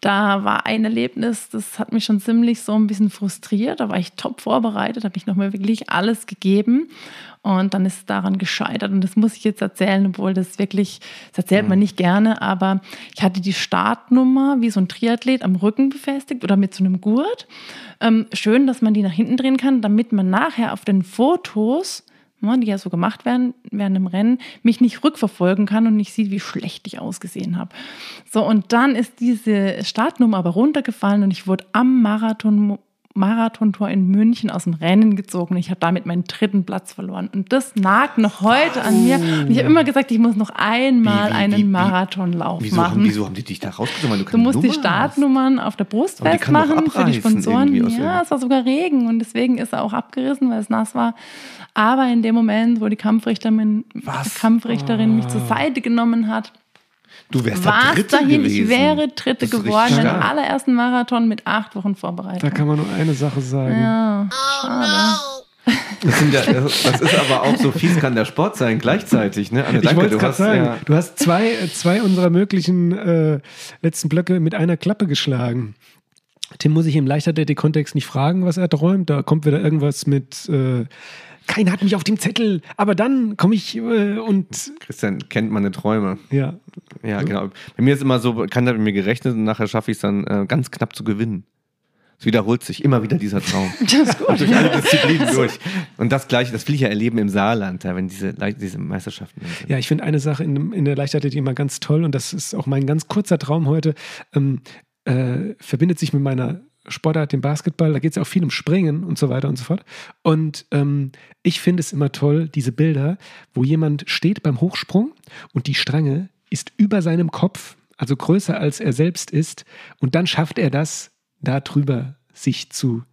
da war ein Erlebnis, das hat mich schon ziemlich so ein bisschen frustriert. Da war ich top vorbereitet, habe ich nochmal wirklich alles gegeben. Und dann ist es daran gescheitert. Und das muss ich jetzt erzählen, obwohl das wirklich, das erzählt man nicht gerne, aber ich hatte die Startnummer wie so ein Triathlet am Rücken befestigt oder mit so einem Gurt. Ähm, schön, dass man die nach hinten drehen kann, damit man nachher auf den Fotos ne, die ja so gemacht werden während dem Rennen, mich nicht rückverfolgen kann und nicht sieht, wie schlecht ich ausgesehen habe. So, und dann ist diese Startnummer aber runtergefallen und ich wurde am Marathon Marathontor in München aus dem Rennen gezogen. Ich habe damit meinen dritten Platz verloren. Und das nagt noch heute an mir. Und ich habe immer gesagt, ich muss noch einmal Wie, wie, einen wie? Marathonlauf Wieso machen. haben, wieso haben die dich da rausgezogen? Du Du musst die Nummer hast? Startnummern auf der Brust Aber die festmachen für die Sponsoren. Ja, es war sogar Regen und deswegen ist er auch abgerissen, weil es nass war. Aber in dem Moment, wo die Kampfrichterin, Was? Kampfrichterin mich zur Seite genommen hat, Du wärst da war es Dritte dahin. gewesen. Ich wäre Dritte Das geworden im allerersten Marathon mit acht Wochen Vorbereitung. Da kann man nur eine Sache sagen. ja, schade. Das, sind ja, das ist aber auch so fies kann der Sport sein, gleichzeitig. Ne? Anne, Ich danke, wollte du gerade hast, sagen, ja, du hast zwei, zwei unserer möglichen äh, letzten Blöcke mit einer Klappe geschlagen. Tim muss ich im Leichtathletik-Kontext nicht fragen, was er träumt. Da kommt wieder irgendwas mit, äh, keiner hat mich auf dem Zettel, aber dann komme ich äh, und Christian kennt meine Träume. ja. Ja, genau. Bei mir ist immer so, keiner hat mit mir gerechnet und nachher schaffe ich es dann äh, ganz knapp zu gewinnen. Es wiederholt sich immer wieder dieser Traum. Das ist gut. durch alle Disziplinen durch. Und das gleiche, das will ich ja erleben im Saarland, ja, wenn diese, diese Meisterschaften sind. Ja, ich finde eine Sache in, in der Leichtathletik immer ganz toll und das ist auch mein ganz kurzer Traum heute. Ähm, äh, verbindet sich mit meiner Sportart, dem Basketball. Da geht es ja auch viel um Springen und so weiter und so fort. Und ähm, ich finde es immer toll, diese Bilder, wo jemand steht beim Hochsprung und die Strange ist über seinem Kopf, also größer als er selbst ist. Und dann schafft er das, da drüber sich zu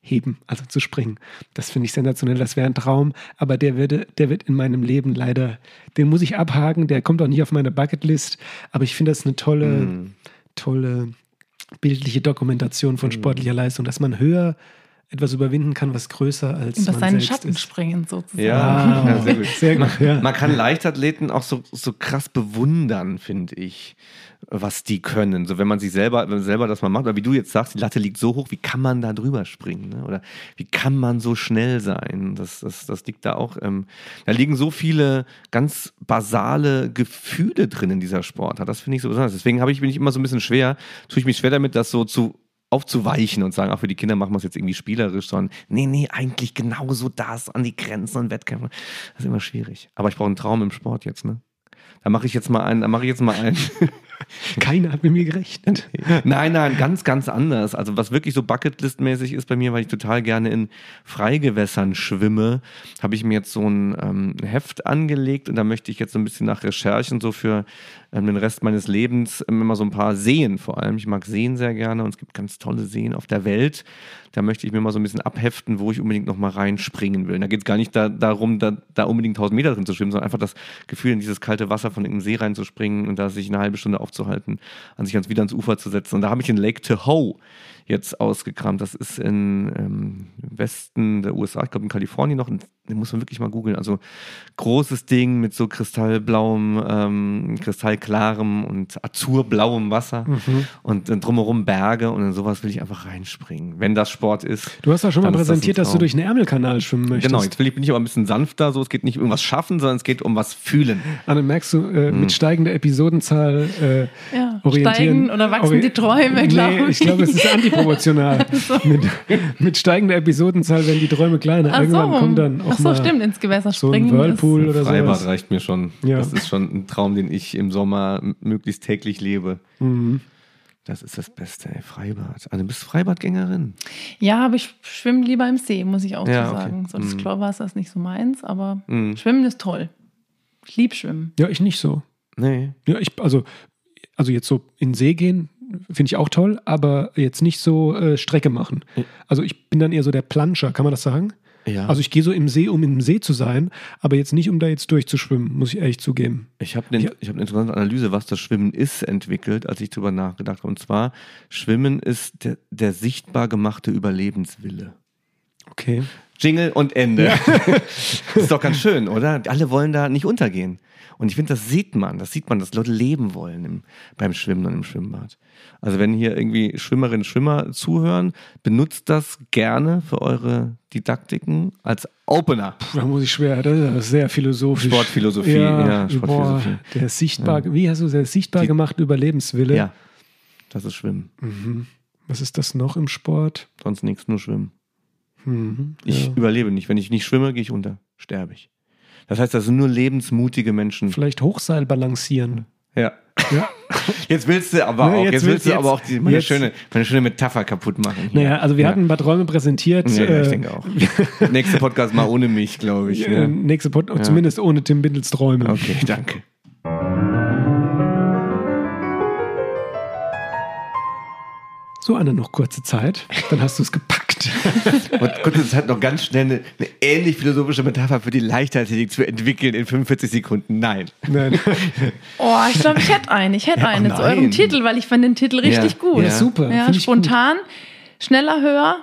heben, also zu springen. Das finde ich sensationell. Das wäre ein Traum, aber der würde, der wird in meinem Leben leider, den muss ich abhaken. Der kommt auch nicht auf meine Bucketlist. Aber ich finde das eine tolle, Mhm. tolle bildliche Dokumentation von sportlicher Leistung, dass man höher etwas überwinden kann, was größer als Über man seinen selbst Schatten ist. springen sozusagen. Ja, Wow. ja, sehr gut. Sehr gut, ja. Man kann Leichtathleten auch so, so krass bewundern, finde ich, was die können. So, wenn man sich selber, wenn man selber das mal macht, oder wie du jetzt sagst, die Latte liegt so hoch, wie kann man da drüber springen? Ne? Oder wie kann man so schnell sein? Das, das, das liegt da auch. Ähm, da liegen so viele ganz basale Gefühle drin in dieser Sportart. Das finde ich so besonders. Deswegen habe ich, bin ich immer so ein bisschen schwer, tue ich mich schwer damit, das so zu aufzuweichen und sagen, auch für die Kinder machen wir es jetzt irgendwie spielerisch, sondern nee, nee, eigentlich genauso das an die Grenzen und Wettkämpfe. Das ist immer schwierig. Aber ich brauche einen Traum im Sport jetzt, ne? Da mache ich jetzt mal einen, da mache ich jetzt mal einen. Keiner hat mit mir gerechnet. nein, nein, ganz, ganz anders. Also was wirklich so Bucketlist-mäßig ist bei mir, weil ich total gerne in Freigewässern schwimme, habe ich mir jetzt so ein ähm, Heft angelegt und da möchte ich jetzt so ein bisschen nach Recherchen so für ähm, den Rest meines Lebens ähm, immer so ein paar Seen vor allem. Ich mag Seen sehr gerne und es gibt ganz tolle Seen auf der Welt. Da möchte ich mir mal so ein bisschen abheften, wo ich unbedingt noch mal reinspringen will. Da geht es gar nicht da, darum, da, da unbedingt 1000 Meter drin zu schwimmen, sondern einfach das Gefühl, in dieses kalte Wasser von irgendeinem See reinzuspringen und da sich eine halbe Stunde aufzuhalten, an sich ganz wieder ans Ufer zu setzen. Und da habe ich in Lake Tahoe jetzt ausgekramt. Das ist in ähm, Westen der USA, ich glaube in Kalifornien noch. Den muss man wirklich mal googeln. Also großes Ding mit so kristallblauem, ähm, kristallklarem und azurblauem Wasser und dann drumherum Berge und in sowas will ich einfach reinspringen, wenn das Sport ist. Du hast ja schon mal dann ist das präsentiert, dass du durch einen Ärmelkanal schwimmen möchtest. Genau, jetzt will ich, bin ich aber ein bisschen sanfter. So, es geht nicht um was schaffen, sondern es geht um was fühlen. Anne, merkst du, äh, Hm. mit steigender Episodenzahl äh, Ja, orientieren. steigen oder wachsen die Träume, nee, glaub ich ich. glaube, es ist antiproportional. mit, mit steigender Episodenzahl werden die Träume kleiner. Ach Irgendwann so, kommt dann auch Ach so mal stimmt, ins Gewässer so ein springen. Whirlpool oder Freibad sowas. reicht mir schon. Ja. Das ist schon ein Traum, den ich im Sommer möglichst täglich lebe. Mhm. Das ist das Beste, ey. Freibad. Also, du bist Freibadgängerin. Ja, aber ich schwimme lieber im See, muss ich auch Ja, so okay. sagen. So das Mhm. Chlorwasser ist nicht so meins, aber Mhm. Schwimmen ist toll. Ich liebe Schwimmen. Ja, ich nicht so. Nee. Ja, ich, also, also jetzt so in den See gehen, finde ich auch toll, aber jetzt nicht so äh, Strecke machen. Also ich bin dann eher so der Planscher, kann man das sagen? Ja. Also ich gehe so im See, um im See zu sein, aber jetzt nicht, um da jetzt durchzuschwimmen, muss ich ehrlich zugeben. Ich habe ich hab eine interessante Analyse, was das Schwimmen ist, entwickelt, als ich drüber nachgedacht habe. Und zwar, Schwimmen ist der, der sichtbar gemachte Überlebenswille. Okay. Jingle und Ende. ist doch ganz schön, oder? Alle wollen da nicht untergehen. Und ich finde, das sieht man, das sieht man, dass Leute leben wollen im, beim Schwimmen und im Schwimmbad. Also wenn hier irgendwie Schwimmerinnen, Schwimmer zuhören, benutzt das gerne für eure Didaktiken als Opener. Puh, da muss ich schwer, das ist ja sehr philosophisch. Sportphilosophie, ja, ja, Sportphilosophie. Boah, der sichtbar, wie hast du der sichtbar Die- gemachte Überlebenswille? Ja, das ist Schwimmen. Mhm. Was ist das noch im Sport? Sonst nichts, nur Schwimmen. Mhm. Ich ja. überlebe nicht. Wenn ich nicht schwimme, gehe ich unter. Sterbe ich. Das heißt, das sind nur lebensmutige Menschen. Vielleicht Hochseil balancieren. Ja. Ja. Jetzt willst du aber Ne, auch, jetzt jetzt, willst will- du aber auch jetzt- die, meine, jetzt- schöne, meine schöne Metapher kaputt machen. hier. Naja, also wir ja. hatten ein paar Träume präsentiert. Ja, ja, ich äh, denke auch. Nächster Podcast mal ohne mich, glaube ich. äh, Ne? nächste Pod zumindest ohne Tim Bindels Träume. Okay, danke. So, Anne, noch kurze Zeit. Dann hast du es gepackt. Und kurze Zeit noch ganz schnell eine, eine ähnlich philosophische Metapher für die Leichtathletik zu entwickeln in 45 Sekunden. Nein. Nein. Oh, ich glaube, ich hätte einen. Ich hätte Ja, einen oh zu eurem. Titel, weil ich fand den Titel richtig Ja. gut. Ja, super. Ja, spontan, schneller, höher,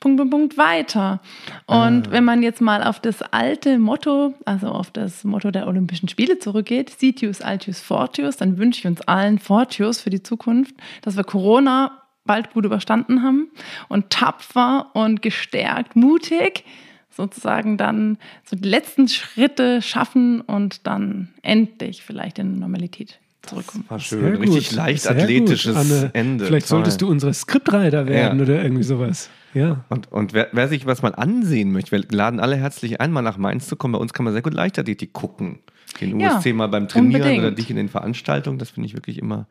Punkt, Punkt, Punkt, weiter. Und Ah. wenn man jetzt mal auf das alte Motto, also auf das Motto der Olympischen Spiele zurückgeht, Sitius, Altius, Fortius, dann wünsche ich uns allen Fortius für die Zukunft, dass wir Corona bald gut überstanden haben und tapfer und gestärkt, mutig sozusagen dann so die letzten Schritte schaffen und dann endlich vielleicht in Normalität zurückkommen. War Sehr schön. gut. Richtig Sehr leichtathletisches gut. Ende. Vielleicht Toll. solltest du unsere Skriptreiter werden Ja. oder irgendwie sowas. Ja. Und, und wer, wer sich was mal ansehen möchte, wir laden alle herzlich ein, mal nach Mainz zu kommen. Bei uns kann man sehr gut Leichtathletik gucken. Den Ja, USC mal beim Trainieren unbedingt. oder dich in den Veranstaltungen. Das finde ich wirklich immer,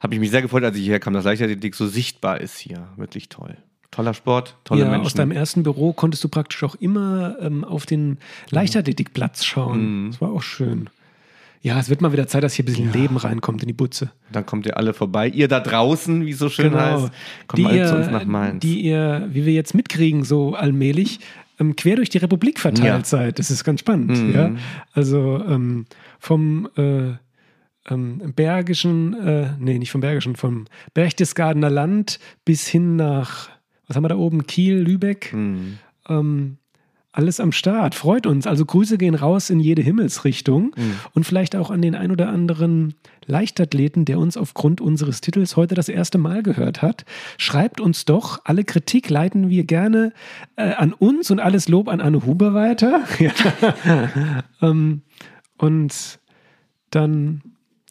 habe ich mich sehr gefreut, als ich hierher kam, dass Leichtathletik so sichtbar ist hier. Wirklich toll. Toller Sport, tolle ja, Menschen. aus deinem ersten Büro konntest du praktisch auch immer ähm, auf den Leichtathletikplatz schauen. Mhm. Das war auch schön. Ja, es wird mal wieder Zeit, dass hier ein bisschen Leben reinkommt in die Butze. Dann kommt ihr alle vorbei. Ihr da draußen, wie es so schön heißt, kommt die mal ihr, zu uns nach Mainz. Die ihr, wie wir jetzt mitkriegen, so allmählich, ähm, quer durch die Republik verteilt Ja. seid. Das ist ganz spannend. Mhm. Ja? Also ähm, vom äh, ähm, Bergischen, äh, nee, nicht vom Bergischen, vom Berchtesgadener Land bis hin nach, was haben wir da oben? Kiel, Lübeck. Mhm. Alles am Start. Freut uns. Also Grüße gehen raus in jede Himmelsrichtung Mhm. und vielleicht auch an den ein oder anderen Leichtathleten, der uns aufgrund unseres Titels heute das erste Mal gehört hat. Schreibt uns doch. Alle Kritik leiten wir gerne äh, an uns und alles Lob an Anne Huber weiter. Ähm, und dann,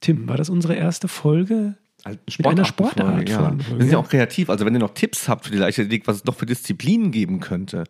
Tim, war das unsere erste Folge? Halt Mit einer Sportart ja. Wir sind ja auch kreativ. Also wenn ihr noch Tipps habt für die Leichtathletik, was es noch für Disziplinen geben könnte,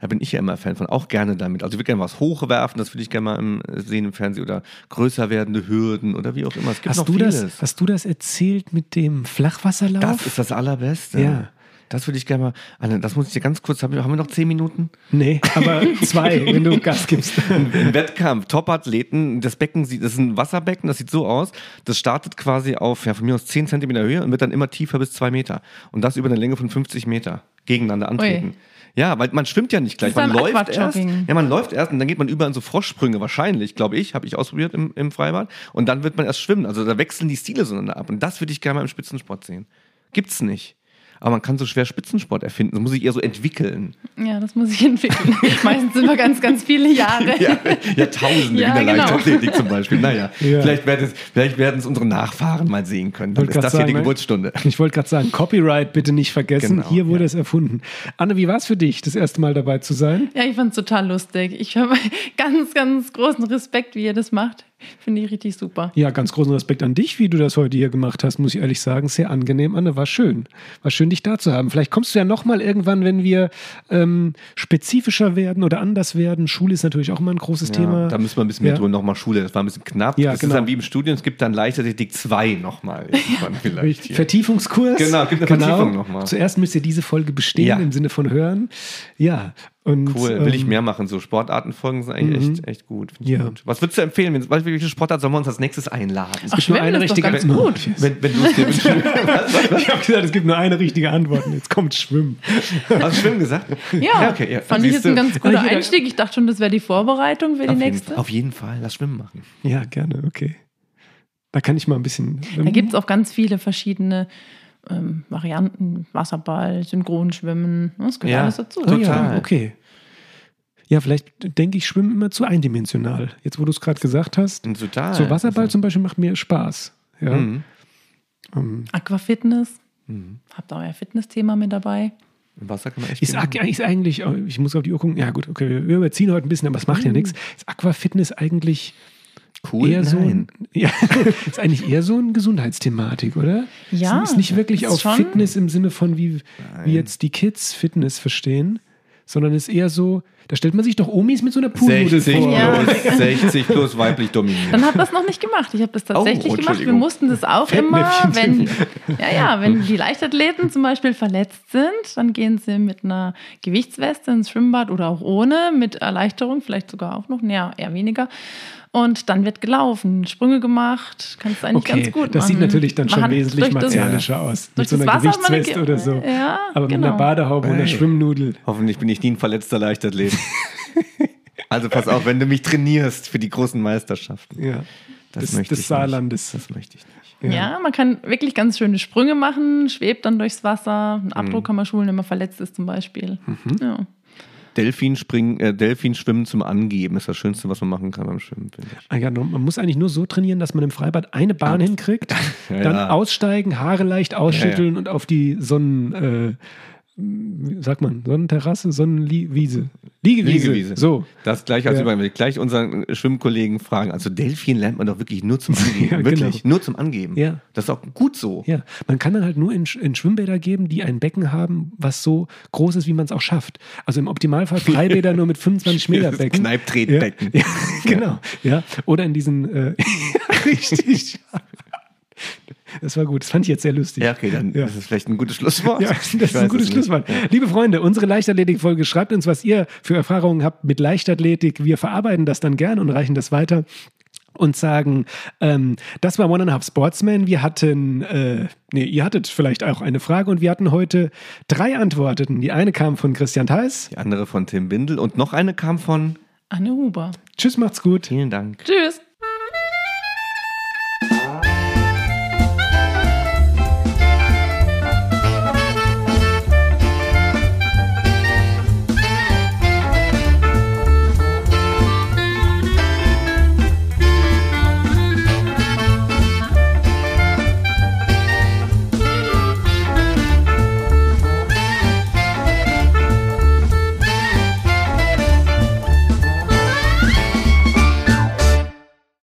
da bin ich ja immer Fan von, auch gerne damit. Also ich würde gerne was hochwerfen, das würde ich gerne mal im, sehen im Fernsehen oder größer werdende Hürden oder wie auch immer. Es gibt Hast noch du, vieles. das, hast du das erzählt mit dem Flachwasserlauf? Das ist das Allerbeste. Ja. Das würde ich gerne mal. Anne, das muss ich dir ganz kurz. Haben wir, haben wir noch zehn Minuten? Nee, aber zwei, wenn du Gas gibst. Im Wettkampf, Top-Athleten, das Becken sieht, das ist ein Wasserbecken, das sieht so aus. Das startet quasi auf, ja, von mir aus 10 Zentimeter Höhe und wird dann immer tiefer bis zwei Meter. Und das über eine Länge von 50 Meter gegeneinander antreten. Ui. Ja, weil man schwimmt ja nicht gleich. Man läuft erst. Ja, man läuft erst und dann geht man über in so Froschsprünge wahrscheinlich, glaube ich, habe ich ausprobiert im, im Freibad. Und dann wird man erst schwimmen. Also da wechseln die Stile zueinander ab. Und das würde ich gerne mal im Spitzensport sehen. Gibt's nicht. Aber man kann so schwer Spitzensport erfinden. Das muss sich eher so entwickeln. Ja, das muss ich entwickeln. Meistens immer ganz, ganz viele Jahre. Ja, Jahrtausende Ja, in der genau. Leichtathletik zum Beispiel. Naja, Ja. vielleicht, werden es, vielleicht werden es unsere Nachfahren mal sehen können. Dann ist das grad hier die sagen, ne? Geburtsstunde. Ich wollte gerade sagen, Copyright bitte nicht vergessen. Genau, Hier wurde ja. es erfunden. Anne, wie war es für dich, das erste Mal dabei zu sein? Ja, ich fand es total lustig. Ich habe ganz, ganz großen Respekt, wie ihr das macht. Finde ich richtig super. Ja, ganz großen Respekt an dich, wie du das heute hier gemacht hast, muss ich ehrlich sagen. Sehr angenehm, Anne. War schön. War schön, dich da zu haben. Vielleicht kommst du ja nochmal irgendwann, wenn wir ähm, spezifischer werden oder anders werden. Schule ist natürlich auch immer ein großes Ja, Thema. da müssen wir ein bisschen mehr Ja. tun. Nochmal Schule, das war ein bisschen knapp. Ja, das genau. ist dann wie im Studium, es gibt dann Leichtathletik 2 nochmal. irgendwann vielleicht hier. Vertiefungskurs. Genau, gibt eine Vertiefung noch mal. Zuerst müsst ihr diese Folge bestehen Ja. im Sinne von hören. Ja. Und, Cool, will ich ähm, mehr machen. So Sportartenfolgen sind eigentlich echt, echt gut. Ich Ja. gut. Was würdest du empfehlen? Wenn- Welche Sportart sollen wir uns als nächstes einladen? Ach, gibt nur Schwimmen eine ist doch richtige ganz Antwort. gut. Wenn, wenn du es dir wünschst. Ich habe gesagt, es gibt nur eine richtige Antwort. und Jetzt kommt Schwimmen. Hast du Schwimmen gesagt? Ja, okay, ja. fand ich jetzt Siehst ein du? ganz guter Einstieg. Ich dachte schon, das wäre die Vorbereitung für die Auf jeden, nächste. auf jeden Fall, lass Schwimmen machen. Ja, gerne, okay. Da kann ich mal ein bisschen. Da gibt es auch ganz viele verschiedene ähm, Varianten. Wasserball, Synchronschwimmen. Das gehört Ja. alles dazu. Ah, ja, Total. okay. Ja, vielleicht denke ich, Schwimmen immer zu eindimensional. Jetzt, wo du es gerade gesagt hast. Total. So Wasserball zum Beispiel macht mir Spaß. Ja. Mhm. Ähm, Aquafitness. Mhm. Habt ihr euer Fitnessthema mit dabei? Im Wasser kann man echt Ist, machen. ist eigentlich, oh, ich muss auf die Uhr gucken, ja gut, okay, wir überziehen heute ein bisschen, aber es macht ja Mhm. nichts. Ist Aquafitness eigentlich cool. eher so ein, Nein. ja, ist eigentlich eher so eine Gesundheitsthematik, oder? Ja, Ist nicht wirklich ist auf schon- Fitness im Sinne von, wie, wie jetzt die Kids Fitness verstehen, sondern ist eher so, da stellt man sich doch Omis mit so einer Poolnudel 60 vor. Plus, 60 plus weiblich dominiert. Dann habt ihr das noch nicht gemacht. Ich habe das tatsächlich Oh, gemacht. Wir mussten das auch immer, wenn, ja, ja, wenn die Leichtathleten zum Beispiel verletzt sind, dann gehen sie mit einer Gewichtsweste ins Schwimmbad oder auch ohne, mit Erleichterung, vielleicht sogar auch noch, ja, eher weniger. Und dann wird gelaufen, Sprünge gemacht, kannst du eigentlich Okay, ganz gut das machen. sieht natürlich dann schon wesentlich das- martialischer aus. Mit durch so das einer Wasser Gewichtsweste Ge- oder so. Ja, Aber mit genau. einer Badehaube und einer Hey. Schwimmnudel. Hoffentlich bin ich nie ein verletzter Leichtathlet. also pass auf, wenn du mich trainierst für die großen Meisterschaften. Ja. Das des, möchte des ich Saarlandes. Nicht. Das möchte ich nicht. Ja. man kann wirklich ganz schöne Sprünge machen, schwebt dann durchs Wasser. Einen Mhm. Abdruck kann man schulen, wenn man verletzt ist zum Beispiel. Ja. Delfinspringen, äh, Delfinschwimmen zum Angeben ist das Schönste, was man machen kann beim Schwimmen. Ah ja, man muss eigentlich nur so trainieren, dass man im Freibad eine Bahn hinkriegt, Ja, dann ja. aussteigen, Haare leicht ausschütteln und auf die Sonnen, äh, sagt man, Sonnenterrasse, Sonnenwiese, Liegewiese. Liegewiese. So. Das gleich, also Ja. ja. gleich unseren Schwimmkollegen fragen. Also Delfin lernt man doch wirklich nur zum Angeben. Ja, wirklich, genau. nur zum Angeben. Ja. Das ist auch gut so. Ja, man kann dann halt nur in, in Schwimmbäder geben, die ein Becken haben, was so groß ist, wie man es auch schafft. Also im Optimalfall Freibäder nur mit 25 Meter Becken. Kneiptretbecken. Ja, ja, genau. Ja. Oder in diesen äh, richtig. Das war gut. Das fand ich jetzt sehr lustig. Ja, okay, dann Ja. ist es vielleicht ein gutes Schlusswort. Ja, das Ich ist ein gutes. Schlusswort. Liebe Freunde, unsere Leichtathletik-Folge, schreibt uns, was ihr für Erfahrungen habt mit Leichtathletik. Wir verarbeiten das dann gern und reichen das weiter und sagen, ähm, das war One and a Half Sportsman. Wir hatten, äh, nee, ihr hattet vielleicht auch eine Frage und wir hatten heute drei Antworten. Die eine kam von Christian Theis. Die andere von Tim Bindel und noch eine kam von. Anne Huber. Tschüss, macht's gut. Vielen Dank. Tschüss.